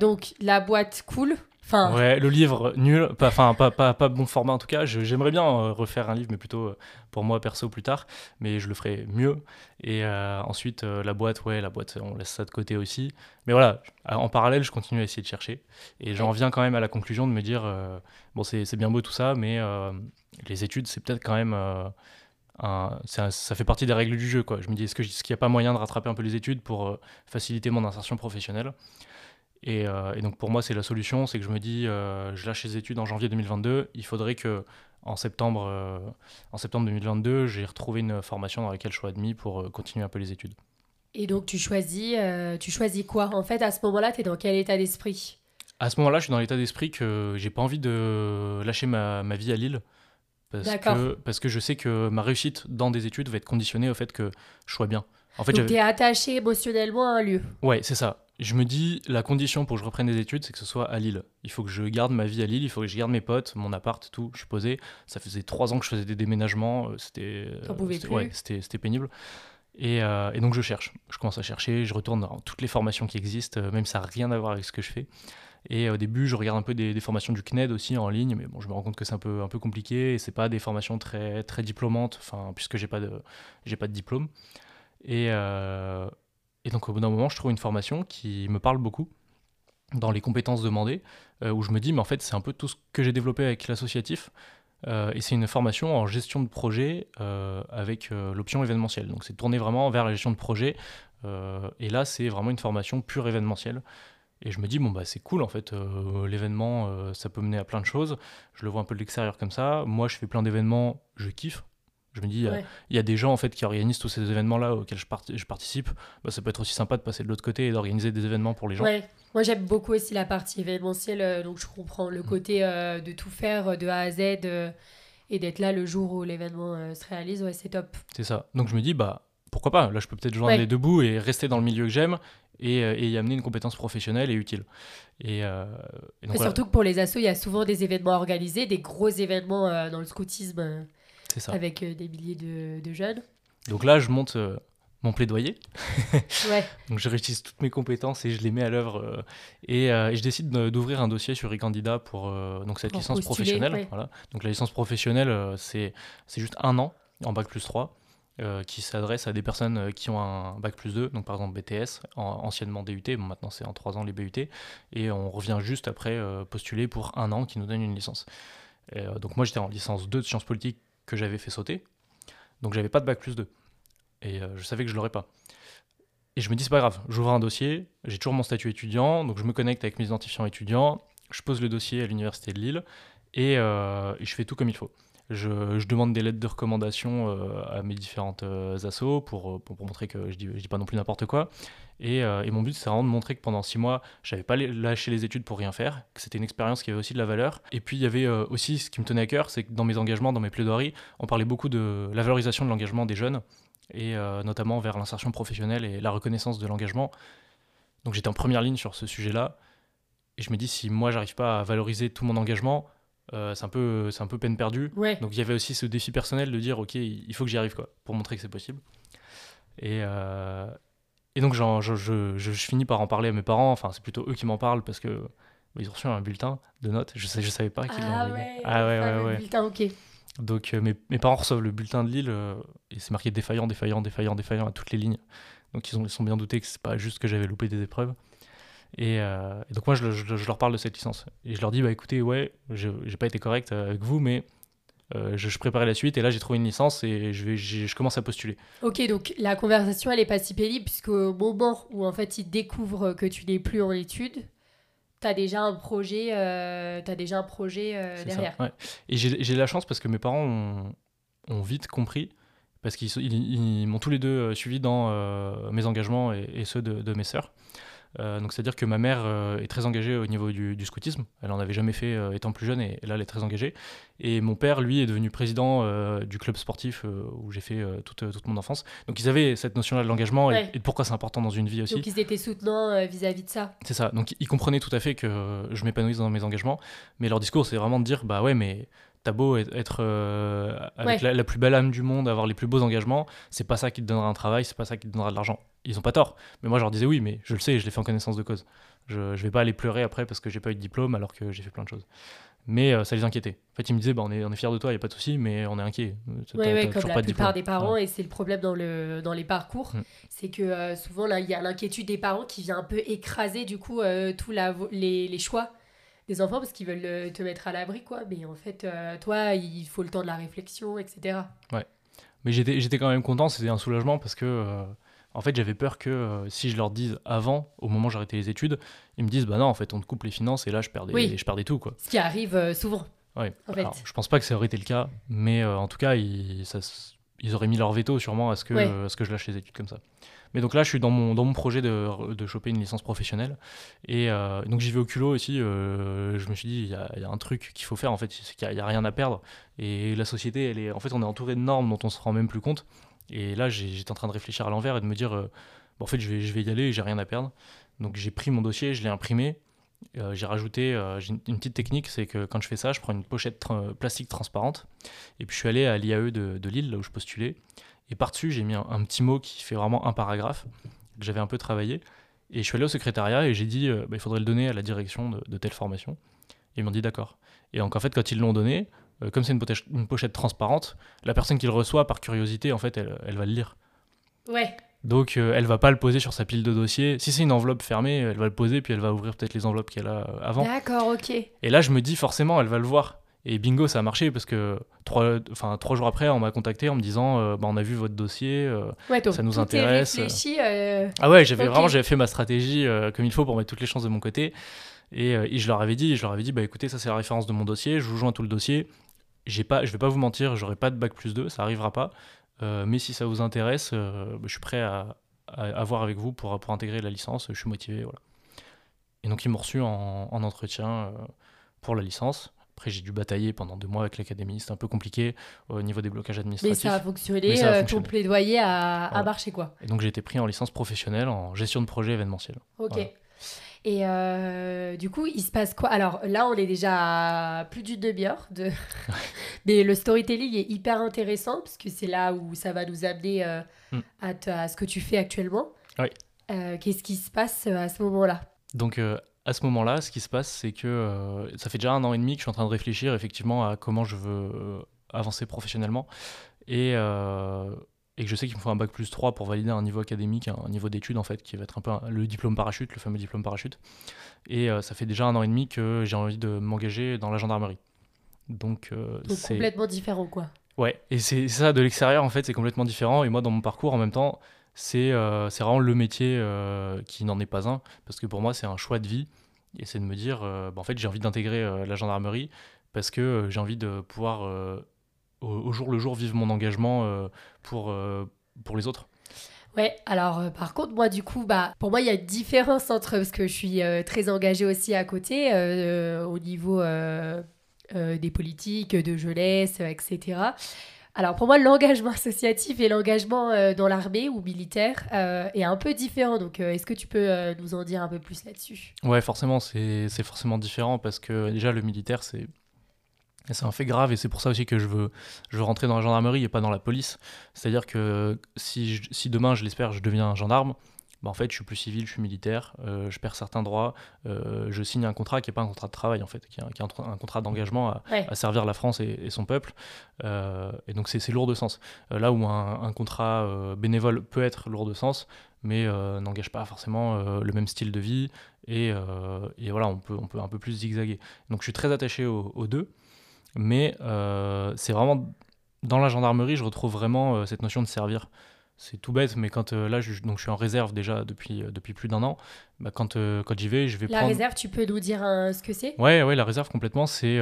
donc la boîte cool, Ouais, le livre nul, pas, enfin pas, pas, pas, bon format en tout cas. J'aimerais bien euh, refaire un livre, mais plutôt euh, pour moi perso plus tard, mais je le ferai mieux. Et euh, ensuite la boîte, ouais, la boîte, on laisse ça de côté aussi. Mais voilà, en parallèle, je continue à essayer de chercher, et j'en viens quand même à la conclusion de me dire, bon c'est bien beau tout ça, mais les études c'est peut-être quand même un, ça, ça, fait partie des règles du jeu. Quoi. Je me dis, est-ce qu'il n'y a pas moyen de rattraper un peu les études pour faciliter mon insertion professionnelle? Euh, et, donc pour moi, c'est la solution, c'est que je me dis, euh, je lâche les études en janvier 2022, il faudrait que en septembre, euh, en septembre 2022, j'ai retrouvé une formation dans laquelle je sois admis pour continuer un peu les études. Et donc tu choisis, tu choisis quoi En fait, à ce moment-là, tu es dans quel état d'esprit? À ce moment-là, je suis dans l'état d'esprit que j'ai pas envie de lâcher ma, ma vie à Lille. Parce que, parce que je sais que ma réussite dans des études va être conditionnée au fait que je sois bien. En fait, Donc tu es attaché émotionnellement à un lieu. Ouais, c'est ça je me dis, la condition pour que je reprenne des études, c'est que ce soit à Lille. Il faut que je garde ma vie à Lille, il faut que je garde mes potes, mon appart, tout. Je suis posé. Ça faisait trois ans que je faisais des déménagements. Euh, c'était, euh, c'était, pénible. Euh, et, donc je cherche. Je commence à chercher, je retourne dans toutes les formations qui existent, même ça n'a rien à voir avec ce que je fais. Et au début, je regarde un peu des, formations du CNED aussi en ligne, mais bon, je me rends compte que c'est un peu, un peu compliqué et c'est pas des formations très, très diplômantes, enfin, puisque j'ai pas de, j'ai pas de diplôme. Et, et donc au bout d'un moment, je trouve une formation qui me parle beaucoup dans les compétences demandées, euh, où je me dis, mais en fait, c'est un peu tout ce que j'ai développé avec l'associatif. Euh, et c'est une formation en gestion de projet euh, avec l'option événementielle. Donc c'est tourné vraiment vers la gestion de projet. et là, c'est vraiment une formation pure événementielle. Et je me dis, bon, bah, c'est cool en fait, l'événement, ça peut mener à plein de choses. Je le vois un peu de l'extérieur comme ça. Moi, je fais plein d'événements, je kiffe. Je me dis, il y a des gens en fait qui organisent tous ces événements-là auxquels je, je participe. Bah, ça peut être aussi sympa de passer de l'autre côté et d'organiser des événements pour les gens. Ouais. Moi, j'aime beaucoup aussi la partie événementielle, euh, donc je comprends le mm. côté euh, de tout faire euh, de A à Z et d'être là le jour où l'événement se réalise. Ouais, c'est top. C'est ça. Donc je me dis, bah pourquoi pas? Là, je peux peut-être joindre les deux bouts et rester dans le milieu que j'aime et, et, y amener une compétence professionnelle et utile. Et, surtout que pour les assos, il y a souvent des événements organisés, des gros événements dans le scoutisme. Avec euh, des milliers de, jeunes. Donc là, je monte euh, mon plaidoyer. Ouais. Donc je réutilise toutes mes compétences et je les mets à l'œuvre. euh, et, euh, et je décide de- d'ouvrir un dossier sur e-candidat pour euh, donc cette Pour licence postuler, professionnelle. ouais. Voilà. Donc la licence professionnelle, c'est c'est juste un an en bac plus 3 euh, qui s'adresse à des personnes qui ont un bac plus 2, donc par exemple BTS, en- anciennement DUT, bon, maintenant c'est en 3 ans les BUT, et on revient juste après postuler pour un an qui nous donne une licence. Et, donc moi j'étais en licence 2 de sciences politiques que j'avais fait sauter, donc j'avais pas de bac plus 2. Et euh, je savais que je l'aurais pas. Et je me dis, c'est pas grave, j'ouvre un dossier, j'ai toujours mon statut étudiant, donc je me connecte avec mes identifiants étudiants, je pose le dossier à l'université de Lille et, euh, et je fais tout comme il faut. Je, demande des lettres de recommandation euh, à mes différentes euh, assos pour, euh, pour, montrer que je dis, dis pas non plus n'importe quoi. Et, euh, et mon but, c'est vraiment de montrer que pendant six mois, j'avais pas lâché les études pour rien faire, que c'était une expérience qui avait aussi de la valeur. Et puis, il y avait aussi ce qui me tenait à cœur, c'est que dans mes engagements, dans mes plaidoiries, on parlait beaucoup de la valorisation de l'engagement des jeunes, et notamment vers l'insertion professionnelle et la reconnaissance de l'engagement. Donc, j'étais en première ligne sur ce sujet-là. Et je me dis, si moi, j'arrive pas à valoriser tout mon engagement, euh, c'est un, peu- c'est un peu peine perdue. Ouais. Donc il y avait aussi ce défi personnel de dire ok il faut que j'y arrive quoi pour montrer que c'est possible. Et, euh, et donc je, je, je- je finis par en parler à mes parents. Enfin c'est plutôt eux qui m'en parlent parce que bah, ils ont reçu un bulletin de notes. Je sais je savais pas qu'ils l'ont Ah envoyé. ouais. Ah ouais ouais ouais. bulletin, ok. Donc euh, mes, mes parents reçoivent le bulletin de Lille et c'est marqué défaillant défaillant défaillant défaillant à toutes les lignes. Donc ils, ont, ils sont bien doutés que c'est pas juste que j'avais loupé des épreuves. Et, euh, et donc moi je, le- je- je leur parle de cette licence et je leur dis bah écoutez ouais j'ai pas été correct avec vous mais euh, je, je préparais la suite et là j'ai trouvé une licence et je, vais, je commence à postuler. Ok, donc la conversation, elle est pas si pénible, puisqu'au moment où en fait ils découvrent que tu n'es plus en études, t'as déjà un projet, euh, déjà un projet euh, ça, derrière. ouais. Et j'ai de la chance parce que mes parents ont, ont vite compris, parce qu'ils sont- ils, ils m'ont tous les deux suivi dans mes engagements et, et ceux de, de mes sœurs. Euh, donc c'est-à-dire que ma mère euh, est très engagée au niveau du, du scoutisme. Elle en avait jamais fait euh, étant plus jeune et, et là elle est très engagée. Et mon père, lui, est devenu président du club sportif où j'ai fait toute, toute mon enfance. Donc ils avaient cette notion-là de l'engagement et- Ouais. et, de pourquoi c'est important dans une vie aussi. Donc ils étaient soutenants vis-à-vis de ça. C'est ça. Donc ils comprenaient tout à fait que je m'épanouisse dans mes engagements, mais leur discours c'est vraiment de dire bah ouais mais t'as beau être- euh, avec Ouais. la, la plus belle âme du monde, avoir les plus beaux engagements, c'est pas ça qui te donnera un travail, c'est pas ça qui te donnera de l'argent. Ils ont pas tort. Mais moi je leur disais oui, mais je le sais, je l'ai fait en connaissance de cause. Je, je vais pas aller pleurer après parce que j'ai pas eu de diplôme alors que j'ai fait plein de choses. Mais euh, ça les inquiétait. En fait, ils me disaient bah on est, on est fiers de toi, y a pas de souci, mais on est inquiet. T'as- Ouais, comme la pas plupart des parents, Ouais. et c'est le problème dans, le, dans les parcours, Mm. c'est que euh, souvent là, il y a l'inquiétude des parents qui vient un peu écraser du coup euh, tous les, les choix des enfants parce qu'ils veulent euh, te mettre à l'abri, quoi. Mais en fait, euh, toi, il faut le temps de la réflexion, etc. Mais j'étais, quand même content, c'était un soulagement parce que, euh, en fait, j'avais peur que euh, si je leur dise avant, au moment où j'arrêtais les études, ils me disent bah non, en fait, on te coupe les finances et là, je perdais, Oui. je perdais tout, quoi. Ce qui arrive souvent. Ouais. En fait. Je pense pas que ça aurait été le cas, mais en tout cas, ils, ça ils auraient mis leur veto sûrement à ce, que, Ouais. à ce que je lâche les études comme ça. Mais donc là, je suis dans mon, dans mon projet de, de choper une licence professionnelle. Et euh, donc j'y vais au culot aussi. euh, je me suis dit, il y a, un truc qu'il faut faire en fait, c'est qu'il n'y a, rien à perdre. Et la société, elle est, en fait, on est entouré de normes dont on se rend même plus compte. Et là, j'étais en train de réfléchir à l'envers et de me dire, euh, en fait, je vais, je vais y aller et j'ai rien à perdre. Donc j'ai pris mon dossier, je l'ai imprimé. J'ai rajouté euh, une, petite technique, c'est que quand je fais ça, je prends une pochette plastique transparente et puis je suis allé à l'IAE de, de Lille, là où je postulais. Et par-dessus, j'ai mis un, un petit mot qui fait vraiment un paragraphe que j'avais un peu travaillé. Et je suis allé au secrétariat et j'ai dit, euh, bah, il faudrait le donner à la direction de, de telle formation. Et ils m'ont dit d'accord. Et donc en fait, quand ils l'ont donné, euh, comme c'est une, pochette- une pochette transparente, la personne qui le reçoit par curiosité, en fait, elle, elle va le lire. Ouais, Donc euh, elle va pas le poser sur sa pile de dossiers. Si c'est une enveloppe fermée, elle va le poser puis elle va ouvrir peut-être les enveloppes qu'elle a euh, avant. d'accord, ok. Et là, je me dis forcément, elle va le voir. Et bingo, ça a marché parce que trois, enfin, trois jours après, on m'a contacté en me disant euh, bah, on a vu votre dossier. euh. Ouais, donc, Ça nous intéresse. réfléchi, euh, Ah ouais, j'avais vraiment j'avais fait ma stratégie euh, comme il faut pour mettre toutes les chances de mon côté. Et, euh, et je leur avais dit, je leur avais dit bah écoutez, ça c'est la référence de mon dossier, je vous joins tout le dossier. J'ai pas, je vais pas vous mentir, j'aurai pas de bac plus 2, ça arrivera pas. Euh, mais si ça vous intéresse, euh, bah, je suis prêt à, à, à voir avec vous pour, pour intégrer la licence, je suis motivé. Voilà. Et donc ils m'ont reçu en, en entretien euh, pour la licence. Après, j'ai dû batailler pendant deux mois avec l'académie. C'était un peu compliqué au niveau des blocages Mais administratifs. ça a fonctionné, Mais ça a euh, ton fonctionné. plaidoyer a, marché, quoi. Et donc, j'ai été pris en licence professionnelle en gestion de projet événementiel. Ok. Voilà. Et euh, du coup, il se passe quoi? Alors là, on est déjà à plus d'une demi-heure. De... Mais le storytelling est hyper intéressant parce que c'est là où ça va nous amener euh, Mm. à, à ce que tu fais actuellement. Oui. Euh, Qu'est-ce qui se passe à ce moment-là? Donc à ce moment-là, ce qui se passe, c'est que euh, ça fait déjà un an et demi que je suis en train de réfléchir effectivement à comment je veux euh, avancer professionnellement et, euh, et que je sais qu'il me faut un bac plus 3 pour valider un niveau académique, un niveau d'études en fait, qui va être un peu un- le diplôme parachute, le fameux diplôme parachute. Et ça fait déjà un an et demi que j'ai envie de m'engager dans la gendarmerie. Donc Donc c'est complètement différent, quoi. Ouais, et c'est ça, de l'extérieur, en fait, c'est complètement différent. Et moi, dans mon parcours, en même temps, c'est euh, vraiment le métier euh, qui n'en est pas un. Parce que pour moi, c'est un choix de vie. Et c'est de me dire, euh, bah, en fait, j'ai envie d'intégrer euh, la gendarmerie parce que j'ai envie de pouvoir, au, jour le jour, vivre mon engagement pour, pour les autres. Ouais, alors par contre, moi du coup, bah, pour moi, il y a une différence entre, parce que je suis très engagée aussi à côté, au niveau des politiques, de jeunesse, etc. Alors pour moi, l'engagement associatif et l'engagement euh, dans l'armée ou militaire euh, est un peu différent. Donc euh, est-ce que tu peux nous en dire un peu plus là-dessus? Ouais, forcément, c'est forcément différent parce que déjà, le militaire, c'est c'est un fait grave et c'est pour ça aussi que je veux, je veux rentrer dans la gendarmerie et pas dans la police. C'est-à-dire que si, si demain, je l'espère, je deviens un gendarme, bah en fait, je suis plus civil, je suis militaire, euh, je perds certains droits, euh, je signe un contrat qui n'est pas un contrat de travail, en fait, qui est un, qui est un- un contrat d'engagement à, Ouais. à servir la France et, et son peuple. Euh, et donc, c'est lourd de sens. Là où un, un contrat bénévole peut être lourd de sens, mais n'engage pas forcément le même style de vie. Et, et voilà, on peut, on peut un peu plus zigzaguer. Donc, je suis très attaché aux, aux deux. Mais c'est vraiment dans la gendarmerie, je retrouve vraiment cette notion de servir. C'est tout bête, mais quand euh, là, je, donc je suis en réserve déjà depuis, euh, depuis plus d'un an, bah, quand, euh, quand j'y vais, je vais La prendre. réserve, tu peux nous dire ce que c'est? Ouais, ouais, la réserve complètement, c'est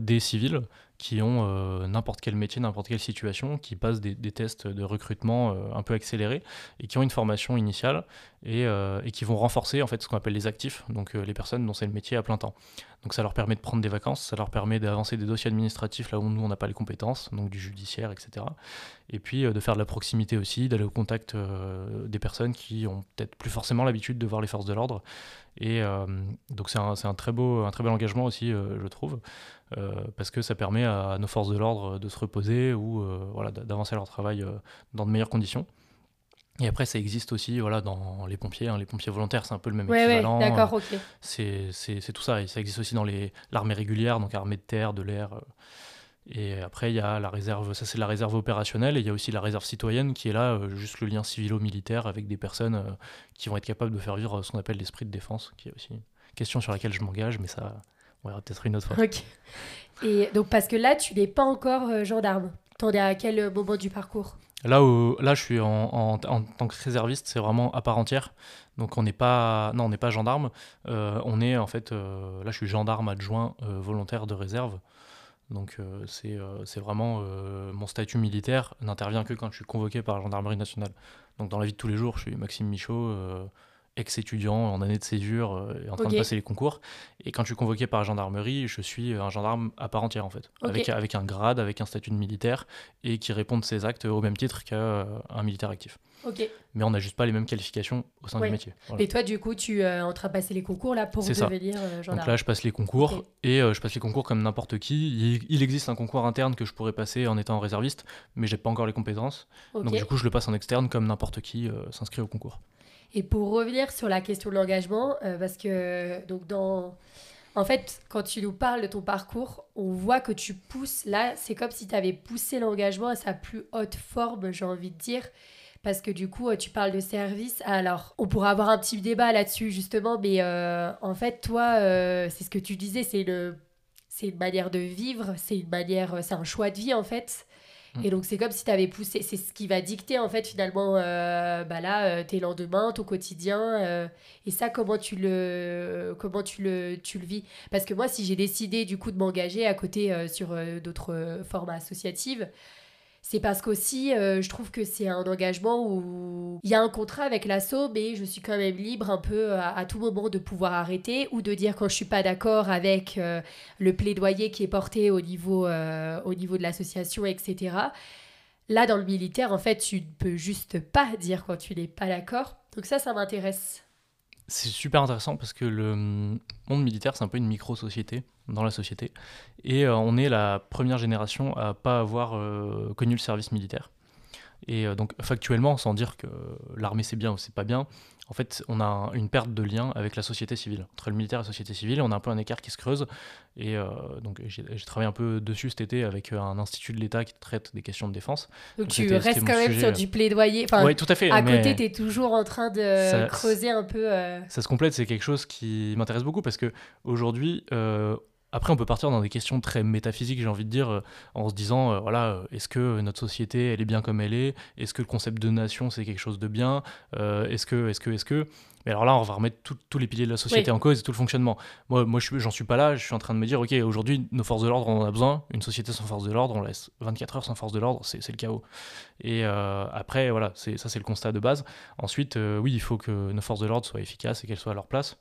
des civils qui ont n'importe quel métier, n'importe quelle situation, qui passent des, des tests de recrutement un peu accélérés et qui ont une formation initiale et, et qui vont renforcer en fait ce qu'on appelle les actifs, donc les personnes dont c'est le métier à plein temps. Donc ça leur permet de prendre des vacances, ça leur permet d'avancer des dossiers administratifs là où nous on n'a pas les compétences, donc du judiciaire, etc. Et puis euh, de faire de la proximité aussi, d'aller au contact euh, des personnes qui ont peut-être plus forcément l'habitude de voir les forces de l'ordre. Et euh, donc c'est un, très beau, un très bel engagement aussi, je trouve, parce que ça permet à nos forces de l'ordre de se reposer ou voilà, d'a- d'avancer leur travail dans de meilleures conditions. Et après, ça existe aussi voilà, dans les pompiers. hein. Les pompiers volontaires, c'est un peu le même Ouais, ouais, équivalent. d'accord, ok. C'est tout ça. Et ça existe aussi dans l'armée régulière, donc armée de terre, de l'air. euh. Et après, il y a la réserve, ça c'est la réserve opérationnelle, et il y a aussi la réserve citoyenne qui est là, euh, juste le lien civilo-militaire avec des personnes euh, qui vont être capables de faire vivre ce qu'on appelle l'esprit de défense, qui est aussi une question sur laquelle je m'engage, mais ça, on verra peut-être une autre fois. Ok. Et donc parce que là, tu n'es pas encore euh, gendarme. T'en es à quel moment du parcours? Là, où, là, je suis en, tant que réserviste, c'est vraiment à part entière. Donc, on n'est pas, non, on n'est pas gendarme. Euh, on est en fait, euh, là, je suis gendarme adjoint euh, volontaire de réserve. Donc, c'est vraiment mon statut militaire n'intervient que quand je suis convoqué par la gendarmerie nationale. Donc, dans la vie de tous les jours, je suis Maxime Michaud, ex-étudiant en année de césure euh, et en train de passer les concours. Et quand je suis convoqué par la gendarmerie, je suis un gendarme à part entière en fait, avec, avec un grade, avec un statut de militaire et qui répond de ses actes au même titre qu'un militaire actif. Mais on n'a juste pas les mêmes qualifications au sein Ouais. du métier. Voilà. Et toi, du coup, tu es en train de passer les concours là pour devenir euh, Donc gendarme. là, je passe les concours et euh, je passe les concours comme n'importe qui. Il, il existe un concours interne que je pourrais passer en étant réserviste, mais j'ai pas encore les compétences. Donc du coup, je le passe en externe comme n'importe qui euh, s'inscrit au concours. Et pour revenir sur la question de l'engagement, euh, parce que donc dans, en fait, quand tu nous parles de ton parcours, on voit que tu pousses. Là, c'est comme si tu avais poussé l'engagement à sa plus haute forme, j'ai envie de dire. Parce que du coup, euh, tu parles de service. Alors, on pourra avoir un petit débat là-dessus, justement. Mais euh, en fait, toi, c'est ce que tu disais, c'est c'est une manière de vivre, c'est une manière, c'est un choix de vie en fait. Mm. Et donc c'est comme si tu avais poussé, c'est ce qui va dicter en fait finalement euh, bah là euh, tes lendemains, ton quotidien euh, et ça comment tu le comment tu le tu le vis parce que moi si j'ai décidé du coup de m'engager à côté sur d'autres formes associatives c'est parce qu'aussi, euh, je trouve que c'est un engagement où il y a un contrat avec l'asso, mais je suis quand même libre un peu à, à tout moment de pouvoir arrêter ou de dire quand je suis pas d'accord avec euh, le plaidoyer qui est porté au niveau, euh, au niveau de l'association, etc. Là, dans le militaire, en fait, tu ne peux juste pas dire quand tu n'es pas d'accord. Donc ça, ça m'intéresse. C'est super intéressant parce que le monde militaire, c'est un peu une micro-société dans la société. Et on est la première génération à pas avoir connu le service militaire. Et donc factuellement, sans dire que l'armée c'est bien ou c'est pas bien, en fait, on a une perte de lien avec la société civile. Entre le militaire et la société civile, on a un peu un écart qui se creuse. Et euh, donc, j'ai travaillé un peu dessus cet été avec euh, un institut de l'État qui traite des questions de défense. Donc, tu restes quand même sur du plaidoyer. oui, tout à fait. À côté, tu es toujours en train de creuser un peu. Euh, ça se complète, c'est quelque chose qui m'intéresse beaucoup parce que aujourd'hui, après, on peut partir dans des questions très métaphysiques, j'ai envie de dire, euh, en se disant, euh, voilà, euh, est-ce que notre société, elle est bien comme elle est? Est-ce que le concept de nation, c'est quelque chose de bien? Est-ce que, est-ce que, est-ce que? Mais alors là, on va remettre tous les piliers de la société en cause et tout le fonctionnement. Moi, moi j'en suis pas là, je suis en train de me dire, ok, aujourd'hui, nos forces de l'ordre, on en a besoin. Une société sans force de l'ordre, on laisse 24 heures sans force de l'ordre, c'est le chaos. Et après, voilà, ça, c'est le constat de base. Ensuite, oui, il faut que nos forces de l'ordre soient efficaces et qu'elles soient à leur place.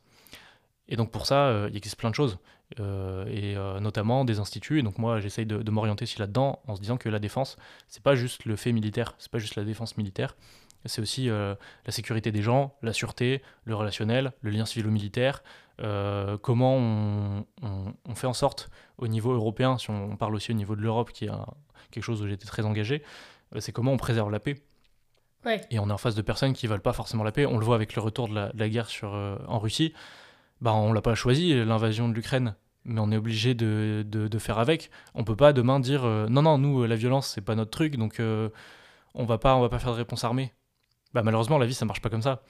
Et donc pour ça, il existe plein de choses. Euh, et euh, notamment des instituts. Et donc moi, j'essaye de, m'orienter aussi là-dedans en se disant que la défense, c'est pas juste le fait militaire, c'est pas juste la défense militaire, c'est aussi euh, la sécurité des gens, la sûreté, le relationnel, le lien civilo-militaire, comment on, fait en sorte au niveau européen, si on parle aussi au niveau de l'Europe, qui est quelque chose où j'étais très engagé, c'est comment on préserve la paix. Et on est en face de personnes qui veulent pas forcément la paix. On le voit avec le retour de la, de la guerre sur, en Russie bah, on l'a pas choisi, l'invasion de l'Ukraine, mais on est obligé de, de, faire avec. On peut pas demain dire euh, non, non, nous, la violence, c'est pas notre truc, donc euh, on va pas on va pas faire de réponse armée. Bah, malheureusement, la vie, ça marche pas comme ça.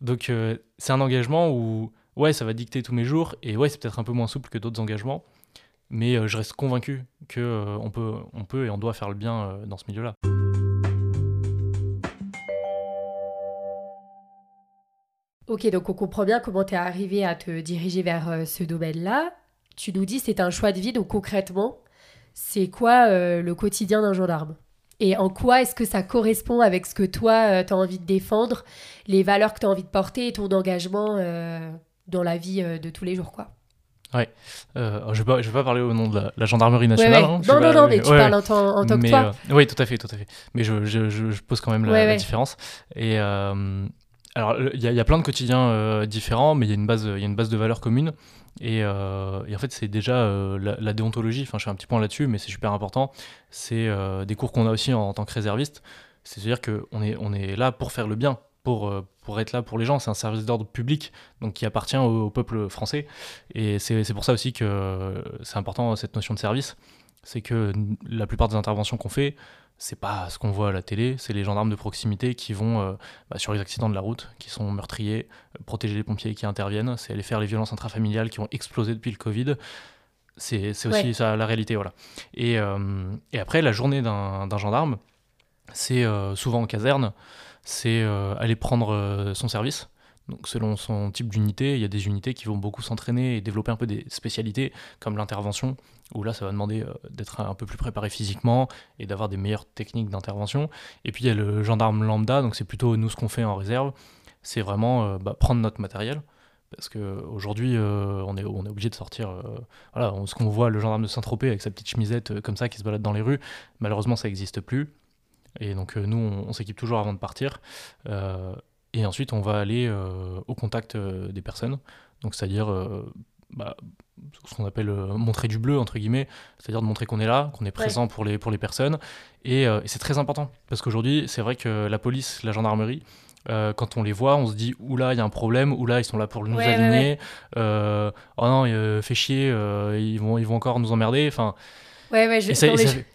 Donc, euh, c'est un engagement où, ouais, ça va dicter tous mes jours, et ouais, c'est peut-être un peu moins souple que d'autres engagements, mais je reste convaincu qu'on on peut, on peut et on doit faire le bien dans ce milieu-là. Ok, donc on comprend bien comment tu es arrivé à te diriger vers euh, ce domaine-là. Tu nous dis c'est un choix de vie, donc concrètement, c'est quoi euh, le quotidien d'un gendarme? Et en quoi est-ce que ça correspond avec ce que toi, euh, tu as envie de défendre, les valeurs que tu as envie de porter et ton engagement dans la vie de tous les jours quoi? Ouais, je ne vais, pas, vais pas parler au nom de la, gendarmerie nationale. Hein. non, non, non, mais tu parles en, tant que toi. oui, tout à fait, tout à fait. Mais je, je, je pose quand même la, la différence. Et alors, il y, a plein de quotidiens euh, différents, mais il y, a une base, y a une base de valeurs communes. Et, euh, en fait, c'est déjà euh, la, déontologie. Enfin, je fais un petit point là-dessus, mais c'est super important. C'est des cours qu'on a aussi en, tant que réserviste. C'est-à-dire qu'on est, on est là pour faire le bien, pour, pour être là pour les gens. C'est un service d'ordre public, donc qui appartient au, peuple français. Et c'est pour ça aussi que c'est important cette notion de service. C'est que la plupart des interventions qu'on fait, c'est pas ce qu'on voit à la télé, c'est les gendarmes de proximité qui vont euh, bah, sur les accidents de la route, qui sont meurtriers, euh, protéger les pompiers qui interviennent, c'est aller faire les violences intrafamiliales qui ont explosé depuis le Covid. C'est aussi ça la réalité, voilà. Et, euh, et après, la journée d'un gendarme, c'est souvent en caserne, c'est aller prendre son service. Donc selon son type d'unité, il y a des unités qui vont beaucoup s'entraîner et développer un peu des spécialités comme l'intervention, où là ça va demander euh, d'être un peu plus préparé physiquement et d'avoir des meilleures techniques d'intervention. Et puis il y a le gendarme lambda, donc c'est plutôt nous ce qu'on fait en réserve, c'est vraiment euh, bah, prendre notre matériel. Parce qu'aujourd'hui, euh, on, est, on est obligé de sortir. voilà, ce qu'on voit, le gendarme de Saint-Tropez avec sa petite chemisette comme ça qui se balade dans les rues, malheureusement ça n'existe plus. Et donc nous, on, s'équipe toujours avant de partir. Et ensuite, on va aller euh, au contact euh, des personnes, donc c'est-à-dire euh, bah, ce qu'on appelle montrer du bleu, entre guillemets, c'est-à-dire de montrer qu'on est là, qu'on est présent pour, les, pour les personnes. Et, et c'est très important, parce qu'aujourd'hui, c'est vrai que la police, la gendarmerie, quand on les voit, on se dit oula, il y a un problème, oula, ils sont là pour nous aligner, oh non, fait chier, ils, vont, ils vont encore nous emmerder. Enfin, Ouais,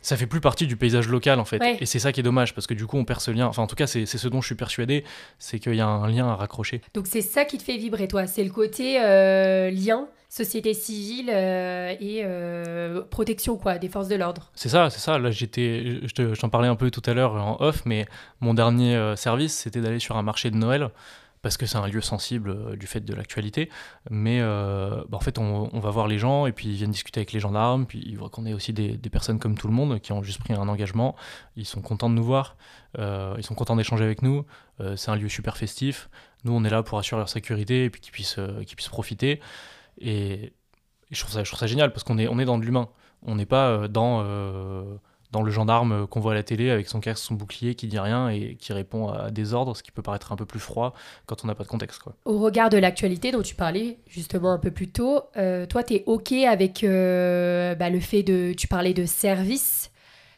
ça, fait plus partie du paysage local en fait. Et c'est ça qui est dommage parce que du coup on perd ce lien. Enfin en tout cas c'est ce dont je suis persuadé, c'est qu'il y a un lien à raccrocher. Donc c'est ça qui te fait vibrer toi, c'est le côté euh, lien, société civile euh, et euh, protection quoi des forces de l'ordre. C'est ça, c'est ça. Là j'étais, je t'en parlais un peu tout à l'heure en off, mais mon dernier service c'était d'aller sur un marché de Noël parce que c'est un lieu sensible euh, du fait de l'actualité. Mais euh, bah, en fait, on, va voir les gens et puis ils viennent discuter avec les gendarmes. Puis ils voient qu'on est aussi des, personnes comme tout le monde qui ont juste pris un engagement. Ils sont contents de nous voir. Euh, ils sont contents d'échanger avec nous. c'est un lieu super festif. Nous, on est là pour assurer leur sécurité et puis qu'ils puissent, profiter. Et, je, trouve ça, génial parce qu'on est, on est dans de l'humain. On n'est pas dans dans le gendarme qu'on voit à la télé avec son casque, son bouclier, qui dit rien et qui répond à des ordres, ce qui peut paraître un peu plus froid quand on n'a pas de contexte. Au regard de l'actualité dont tu parlais justement un peu plus tôt, toi, tu es OK avec bah, le fait de... Tu parlais de service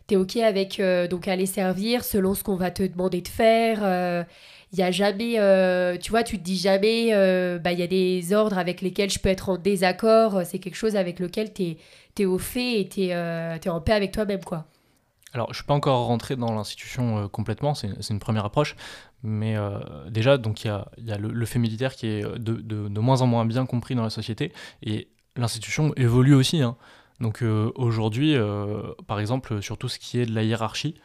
tu es OK avec donc aller servir selon ce qu'on va te demander de faire il y a jamais, euh, tu vois, tu te dis jamais, euh, bah, il y a des ordres avec lesquels je peux être en désaccord, c'est quelque chose avec lequel tu es, au fait et tu euh, en paix avec toi-même, quoi. Alors, je ne suis pas encore rentré dans l'institution complètement, c'est une première approche, mais déjà, donc il y a, le, fait militaire qui est de, de, moins en moins bien compris dans la société, et l'institution évolue aussi. Hein. Donc aujourd'hui, par exemple, sur tout ce qui est de la hiérarchie,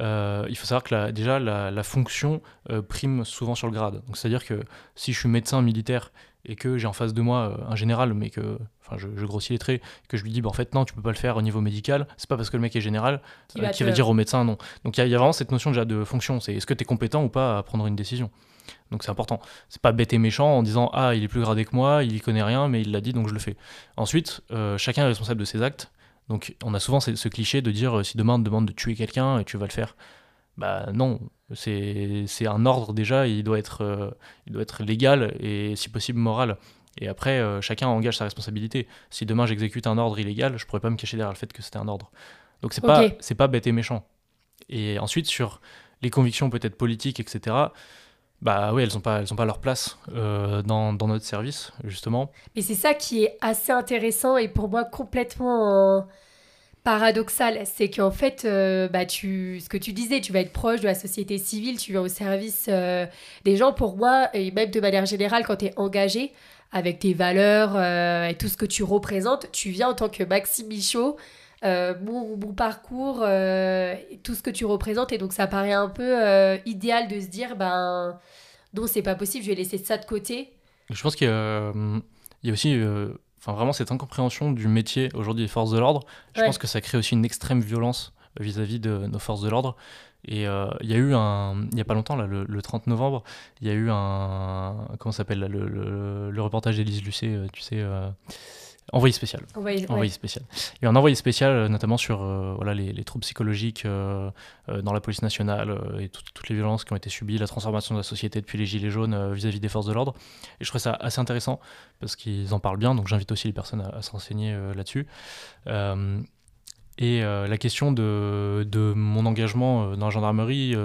euh, il faut savoir que déjà la, fonction euh, prime souvent sur le grade. C'est-à-dire que si je suis médecin militaire et que j'ai en face de moi euh, un général, mais que, enfin je, grossis les traits, que je lui dis bah, en fait non, tu peux pas le faire au niveau médical, c'est pas parce que le mec est général qui va, dire au médecin non. Donc il y, a vraiment cette notion déjà de fonction, c'est est-ce que tu es compétent ou pas à prendre une décision? Donc c'est important. C'est pas bête et méchant en disant ah il est plus gradé que moi, il y connaît rien, mais il l'a dit donc je le fais. Ensuite, chacun est responsable de ses actes donc on a souvent ce, cliché de dire euh, si demain on te demande de tuer quelqu'un et tu vas le faire. Bah non, c'est un ordre déjà, il doit, être, euh, il doit être légal et si possible moral. Et après, euh, chacun engage sa responsabilité. Si demain j'exécute un ordre illégal, je pourrais pas me cacher derrière le fait que c'était un ordre. Donc c'est pas c'est pas bête et méchant. Et ensuite sur les convictions peut-être politiques, etc. Bah oui, elles n'ont pas, elles ont pas leur place dans, dans, notre service, justement. Mais c'est ça qui est assez intéressant et pour moi complètement paradoxal, c'est qu'en fait, euh, bah, tu, ce que tu disais, tu vas être proche de la société civile, tu vas au service euh, des gens. Pour moi, et même de manière générale, quand tu es engagé avec tes valeurs euh, et tout ce que tu représentes, tu viens en tant que Maxime Michaud, mon, parcours, tout ce que tu représentes. Et donc, ça paraît un peu idéal de se dire, ben non, c'est pas possible, je vais laisser ça de côté. Je pense qu'il y, y a aussi enfin vraiment cette incompréhension du métier aujourd'hui des forces de l'ordre, je pense que ça crée aussi une extrême violence vis-à-vis de nos forces de l'ordre. Et euh, il y a eu un, il n'y a pas longtemps, là, le, 30 novembre, il y a eu un, comment s'appelle, le, le, reportage d'Élise Lucet, euh, tu sais, euh, Envoyé spécial. Envoyé, spécial. Il y a un envoyé spécial, euh, notamment sur euh, voilà, les, troubles psychologiques euh, dans la police nationale et toutes les violences qui ont été subies, la transformation de la société depuis les Gilets jaunes vis-à-vis des forces de l'ordre. Et je trouve ça assez intéressant parce qu'ils en parlent bien, donc j'invite aussi les personnes à, se renseigner là-dessus. et la question de, de, mon engagement dans la gendarmerie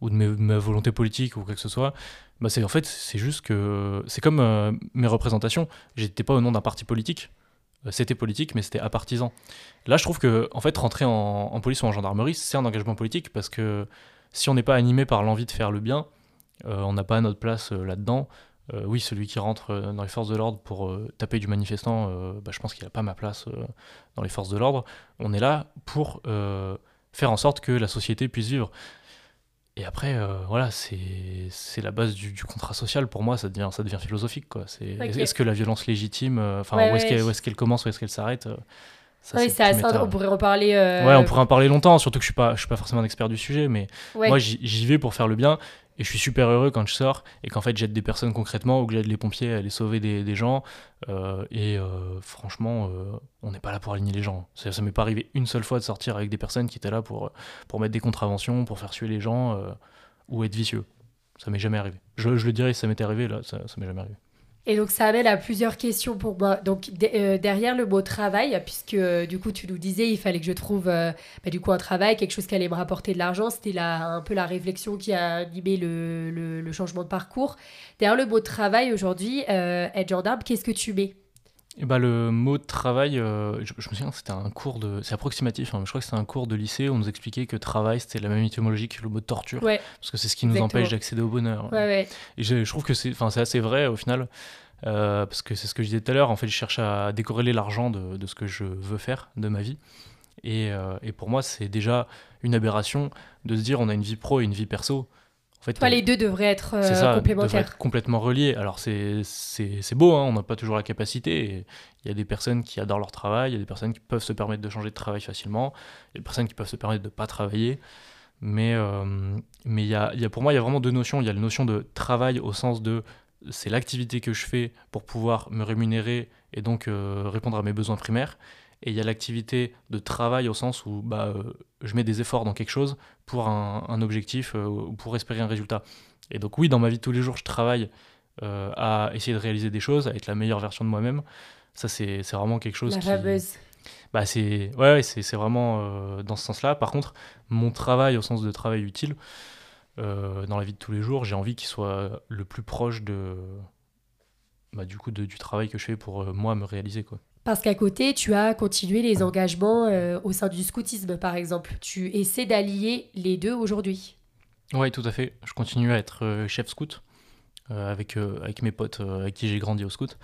ou de ma volonté politique ou quoi que ce soit, bah c'est en fait c'est juste que c'est comme euh, mes représentations. J'étais pas au nom d'un parti politique. Euh, c'était politique mais c'était apartisan. Là je trouve que en fait rentrer en, police ou en gendarmerie c'est un engagement politique parce que si on n'est pas animé par l'envie de faire le bien euh, on n'a pas notre place là dedans oui celui qui rentre dans les forces de l'ordre pour taper du manifestant bah, je pense qu'il n'a pas ma place dans les forces de l'ordre. On est là pour faire en sorte que la société puisse vivre et après, euh, voilà, c'est la base du, contrat social. Pour moi, ça devient, ça devient philosophique. Est-ce que la violence légitime, euh, enfin, où est-ce qu'elle commence, où est-ce qu'elle s'arrête euh, c'est on pourrait reparler. Ouais, on pourrait en parler longtemps, surtout que je suis pas, je suis pas forcément un expert du sujet, mais moi j'y vais pour faire le bien. Et je suis super heureux quand je sors et qu'en fait j'aide des personnes concrètement ou que j'aide les pompiers à aller sauver des, gens. Euh, et euh, franchement, euh, on n'est pas là pour aligner les gens. Ça, ça m'est pas arrivé une seule fois de sortir avec des personnes qui étaient là pour, pour mettre des contraventions, pour faire suer les gens ou être vicieux. Ça m'est jamais arrivé. Je, je le dirais si ça m'était arrivé, là, ça, ça m'est jamais arrivé. Et donc ça amène à plusieurs questions pour moi. Donc euh, derrière le mot travail, puisque euh, du coup tu nous disais il fallait que je trouve euh, bah, du coup un travail, quelque chose qui allait me rapporter de l'argent, c'était un peu la réflexion qui a animé le, le, changement de parcours. Derrière le mot travail aujourd'hui, être gendarme, qu'est-ce que tu mets? Et bah, le mot travail, je, me souviens, c'était un cours de. C'est approximatif, hein, mais je crois que c'était un cours de lycée où on nous expliquait que travail, c'était la même étymologie que le mot torture. parce que c'est ce qui nous empêche d'accéder au bonheur. et je, je, trouve que c'est assez vrai au final. Euh, parce que c'est ce que je disais tout à l'heure, en fait, je cherche à décorréler l'argent de, de, ce que je veux faire de ma vie. Et, euh, et pour moi, c'est déjà une aberration de se dire on a une vie pro et une vie perso. En fait, les deux devraient être euh, ça, complémentaires. Devraient être complètement reliés. Alors c'est beau, hein, on n'a pas toujours la capacité. Il y a des personnes qui adorent leur travail, il y a des personnes qui peuvent se permettre de changer de travail facilement, il y a des personnes qui peuvent se permettre de ne pas travailler. Mais, mais il y a, y a, pour moi, il y a vraiment deux notions. Il y a la notion de travail au sens de c'est l'activité que je fais pour pouvoir me rémunérer et donc euh, répondre à mes besoins primaires. Et il y a l'activité de travail au sens où bah, je mets des efforts dans quelque chose pour un, objectif ou pour espérer un résultat. Et donc oui, dans ma vie de tous les jours, je travaille à essayer de réaliser des choses, à être la meilleure version de moi-même. Ça, c'est vraiment quelque chose la qui... Bah, c'est ouais, c'est vraiment dans ce sens-là. Par contre, mon travail au sens de travail utile, euh, dans la vie de tous les jours, j'ai envie qu'il soit le plus proche de, bah, du coup, de, du travail que je fais pour euh, moi me réaliser. Quoi. Parce qu'à côté, tu as continué les engagements euh, au sein du scoutisme, par exemple. Tu essaies d'allier les deux aujourd'hui. Oui, tout à fait. Je continue à être chef scout. avec, avec mes potes avec qui j'ai grandi au scout.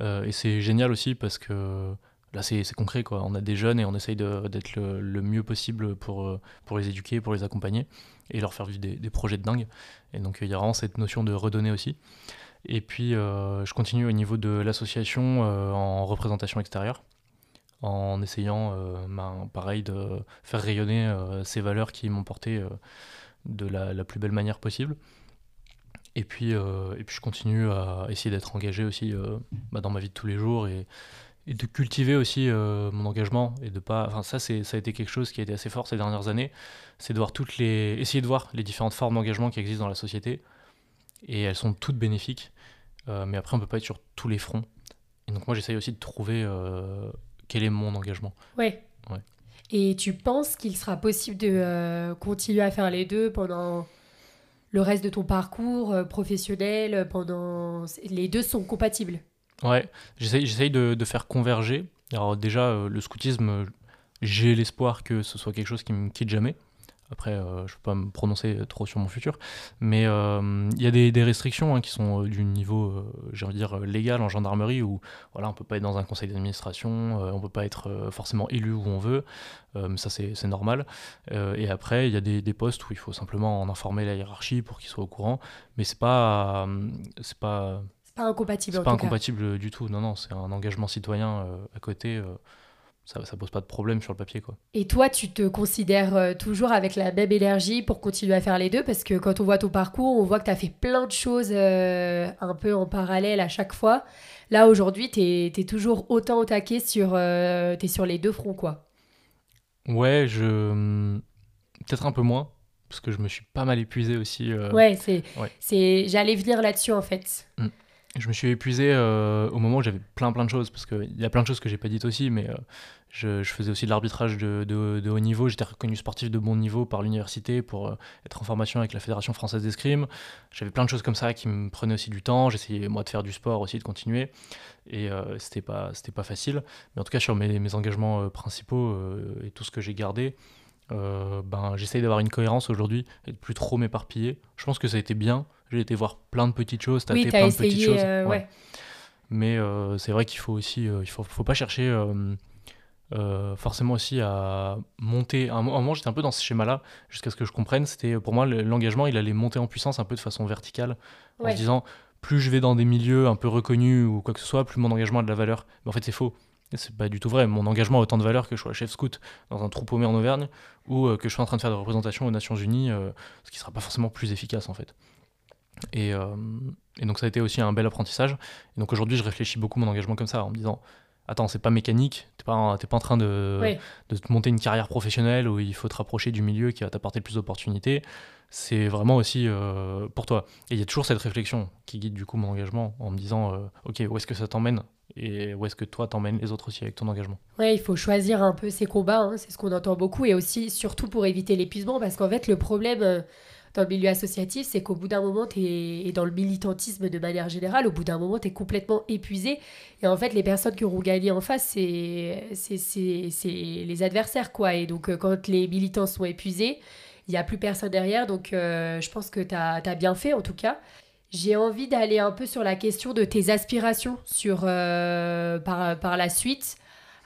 et c'est génial aussi parce que là c'est concret quoi. On a des jeunes et on essaye d'être le, le, mieux possible pour, pour les éduquer, pour les accompagner et leur faire vivre des, projets de dingue. Et donc il y a vraiment cette notion de redonner aussi. Et puis euh, je continue au niveau de l'association euh, en représentation extérieure, en essayant, euh, ben, pareil, de faire rayonner ces valeurs qui m'ont porté de la, plus belle manière possible. Et puis, et puis je continue à essayer d'être engagé aussi bah, dans ma vie de tous les jours et, de cultiver aussi mon engagement et de pas ça ça a été quelque chose qui a été assez fort ces dernières années c'est de voir toutes les essayer de voir les différentes formes d'engagement qui existent dans la société et elles sont toutes bénéfiques. Euh, mais après on peut pas être sur tous les fronts. Et donc moi j'essaye aussi de trouver euh, quel est mon engagement. Ouais. Ouais. Et tu penses qu'il sera possible de continuer à faire les deux pendant le reste de ton parcours professionnel pendant les deux sont compatibles? Ouais, j'essaye de, de, faire converger. Alors déjà, euh, le scoutisme, j'ai l'espoir que ce soit quelque chose qui me quitte jamais. Après, euh, je ne peux pas me prononcer trop sur mon futur. Mais euh, il y a des, des restrictions hein, qui sont du niveau, j'ai envie de dire, légal en gendarmerie, où voilà, on ne peut pas être dans un conseil d'administration, on ne peut pas être forcément élu où on veut. mais ça, c'est normal. et après, il y a des, des, postes où il faut simplement en informer la hiérarchie pour qu'ils soient au courant. Mais ce n'est pas... c'est pas pas incompatible. C'est pas incompatible du tout. Non, non, c'est un engagement citoyen euh, à côté. Euh, ça, ça pose pas de problème sur le papier, quoi. Et toi, tu te considères euh, toujours avec la même énergie pour continuer à faire les deux? Parce que quand on voit ton parcours, on voit que tu as fait plein de choses un peu en parallèle à chaque fois. Là, aujourd'hui, tu es, toujours autant au taquet sur, es sur les deux fronts, quoi. Ouais, je. Hmm, peut-être un peu moins parce que je me suis pas mal épuisé aussi. Ouais, c'est, c'est, j'allais venir là-dessus en fait. Hmm je me suis épuisé euh, au moment où j'avais plein plein de choses, parce qu'il y a plein de choses que j'ai pas dites aussi, mais euh, je, je, faisais aussi de l'arbitrage de, de, haut niveau, j'étais reconnu sportif de bon niveau par l'université pour euh, être en formation avec la Fédération française d'escrime, j'avais plein de choses comme ça qui me prenaient aussi du temps, j'essayais moi de faire du sport aussi, de continuer, et c'était pas, c'était pas facile, mais en tout cas sur mes, mes engagements principaux et tout ce que j'ai gardé, ben, j'essaye d'avoir une cohérence aujourd'hui et de plus trop m'éparpiller. Je pense que ça a été bien, j'ai été voir plein de petites choses, taper plein de petites choses. Euh, ouais. Mais euh, c'est vrai qu'il faut aussi, euh, il faut, faut pas chercher forcément aussi à monter. À un moment, j'étais un peu dans ce schéma-là, jusqu'à ce que je comprenne. C'était pour moi l'engagement, il allait monter en puissance un peu de façon verticale, en se disant plus je vais dans des milieux un peu reconnus ou quoi que ce soit, plus mon engagement a de la valeur. Mais en fait, c'est faux. C'est pas du tout vrai. Mon engagement a autant de valeur que je sois chef scout dans un trou paumé en Auvergne ou que je sois en train de faire des représentations aux Nations Unies, ce qui sera pas forcément plus efficace en fait. Euh, et, donc ça a été aussi un bel apprentissage. Et donc aujourd'hui, je réfléchis beaucoup mon engagement comme ça, en me disant attends, c'est pas mécanique, t'es pas, pas en train de, de te monter une carrière professionnelle où il faut te rapprocher du milieu qui va t'apporter le plus d'opportunités. C'est vraiment aussi euh, pour toi. Et il y a toujours cette réflexion qui guide du coup mon engagement en me disant euh, ok, où est-ce que ça t'emmène et où est-ce que toi t'emmènes les autres aussi avec ton engagement? Ouais, il faut choisir un peu ses combats, hein, c'est ce qu'on entend beaucoup, et aussi surtout pour éviter l'épuisement, parce qu'en fait le problème dans le milieu associatif, c'est qu'au bout d'un moment, es, et dans le militantisme de manière générale, au bout d'un moment, tu es complètement épuisé. Et en fait, les personnes qui auront gagné en face, c'est les adversaires, quoi. Et donc, euh, quand les militants sont épuisés, il n'y a plus personne derrière. Donc, euh, je pense que tu as, bien fait, en tout cas. J'ai envie d'aller un peu sur la question de tes aspirations sur, euh, par, par la suite,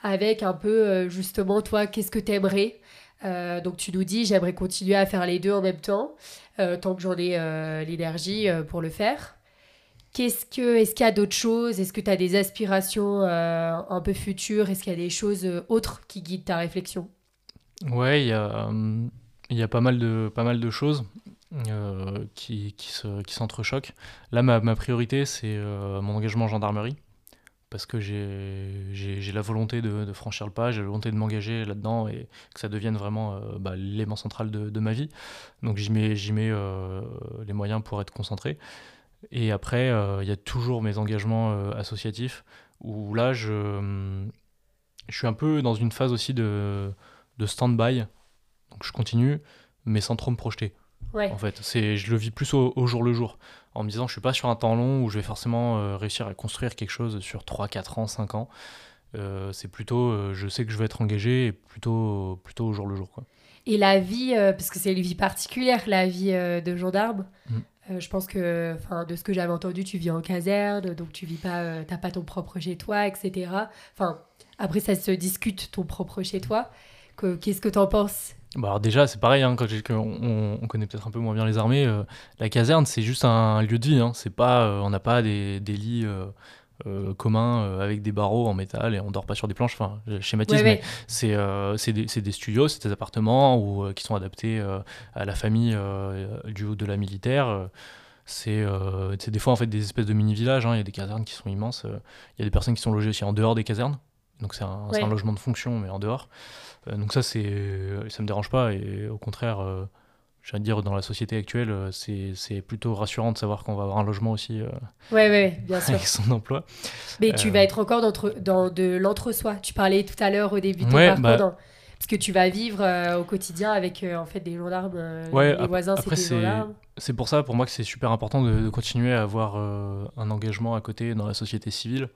avec un peu, justement, toi, qu'est-ce que tu aimerais euh, donc tu nous dis, j'aimerais continuer à faire les deux en même temps, euh, tant que j'en ai euh, l'énergie pour le faire. Qu'est-ce que, est-ce qu'il y a d'autres choses? Est-ce que tu as des aspirations un peu futures? Est-ce qu'il y a des choses autres qui guident ta réflexion? Ouais, il y a, pas, mal de, pas mal de choses qui, qui, se, qui s'entrechoquent. Là, ma, ma priorité, c'est mon engagement en gendarmerie parce que j'ai la volonté de, franchir le pas, j'ai la volonté de m'engager là-dedans et que ça devienne vraiment bah, l'élément central de, ma vie. Donc j'y mets, mets les moyens pour être concentré. Et après, il y a toujours mes engagements associatifs où là, je, je suis un peu dans une phase aussi de, de stand-by. Donc je continue, mais sans trop me projeter. En fait, c'est, je le vis plus au, jour le jour, en me disant je suis pas sur un temps long où je vais forcément euh, réussir à construire quelque chose sur 3, 4 ans, 5 ans. Euh, c'est plutôt, euh, je sais que je vais être engagé, et plutôt, plutôt au jour le jour. Quoi. Et la vie, parce que c'est une vie particulière, la vie de gendarme. Mm. je pense que, enfin, de ce que j'avais entendu, tu vis en caserne, donc tu vis pas, t'as pas ton propre chez toi, etc. Enfin, après ça se discute ton propre chez toi. Qu'est-ce que tu en penses? Bah alors déjà, c'est pareil, hein, quand on, on, connaît peut-être un peu moins bien les armées. Euh, la caserne, c'est juste un, lieu de vie. Hein. C'est pas, euh, on n'a pas des, des lits euh, communs avec des barreaux en métal et on dort pas sur des planches. Enfin, je schématise, mais c'est des, des, studios, c'est des appartements où, qui sont adaptés à la famille du haut de la militaire. c'est des fois en fait des espèces de mini-villages. Hein. Il y a des casernes qui sont immenses. Il y a des personnes qui sont logées aussi en dehors des casernes. Donc c'est un, un, logement de fonction, mais en dehors. Euh, donc ça, c'est, ça me dérange pas. Et au contraire, euh, je dire, dans la société actuelle, euh, c'est plutôt rassurant de savoir qu'on va avoir un logement aussi euh, ouais, ouais, bien sûr. avec son emploi. Mais tu vas être encore dans, dans de l'entre-soi. Tu parlais tout à l'heure au début de ton parcours. Bah parce que tu vas vivre au quotidien avec en fait des gendarmes, ouais, les voisins, c'est des gendarmes. C'est pour ça, pour moi, que c'est super important de, continuer à avoir un engagement à côté dans la société civile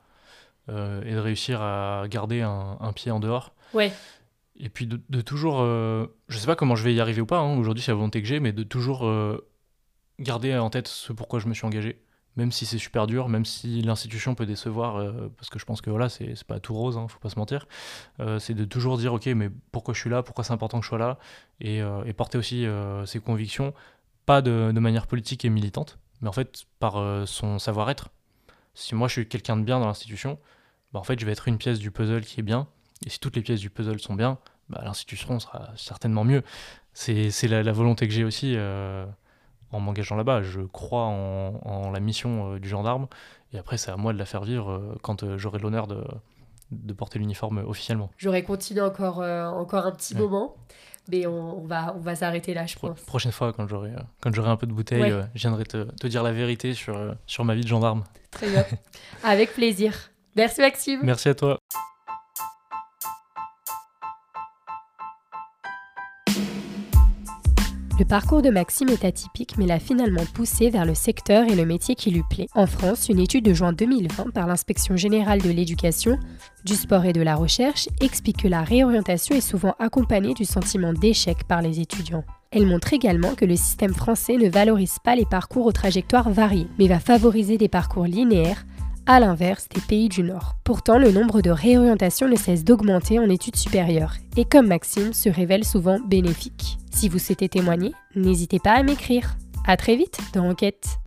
et de réussir à garder un, un pied en dehors. Ouais. Et puis de, toujours, euh, je sais pas comment je vais y arriver ou pas, hein, aujourd'hui c'est la volonté que j'ai, mais de toujours euh, garder en tête ce pourquoi je me suis engagé, même si c'est super dur, même si l'institution peut décevoir, euh, parce que je pense que voilà, c'est pas tout rose, hein, faut pas se mentir, c'est de toujours dire ok, mais pourquoi je suis là, pourquoi c'est important que je sois là, et, porter aussi ses convictions, pas de, de, manière politique et militante, mais en fait par son savoir-être. Si moi je suis quelqu'un de bien dans l'institution, bah, en fait je vais être une pièce du puzzle qui est bien, et si toutes les pièces du puzzle sont bien, bah, l'institution sera certainement mieux. C'est la, volonté que j'ai aussi euh, en m'engageant là-bas. Je crois en, la mission euh, du gendarme, et après c'est à moi de la faire vivre euh, quand j'aurai l'honneur de, de, porter l'uniforme officiellement. J'aurais continué encore, encore un petit moment. Mais on, va, on va s'arrêter là, je pense. Prochaine fois, quand j'aurai un peu de bouteille, je viendrai te, te, dire la vérité sur, sur ma vie de gendarme. Très bien. Avec plaisir. Merci Maxime. Merci à toi. Le parcours de Maxime est atypique mais l'a finalement poussé vers le secteur et le métier qui lui plaît. En France, une étude de juin 2020 par l'Inspection générale de l'éducation, du sport et de la recherche explique que la réorientation est souvent accompagnée du sentiment d'échec par les étudiants. Elle montre également que le système français ne valorise pas les parcours aux trajectoires variées, mais va favoriser des parcours linéaires à l'inverse des pays du Nord. Pourtant, le nombre de réorientations ne cesse d'augmenter en études supérieures, et comme Maxime, se révèle souvent bénéfique. Si vous souhaitez témoigner, n'hésitez pas à m'écrire. A très vite dans Enquête.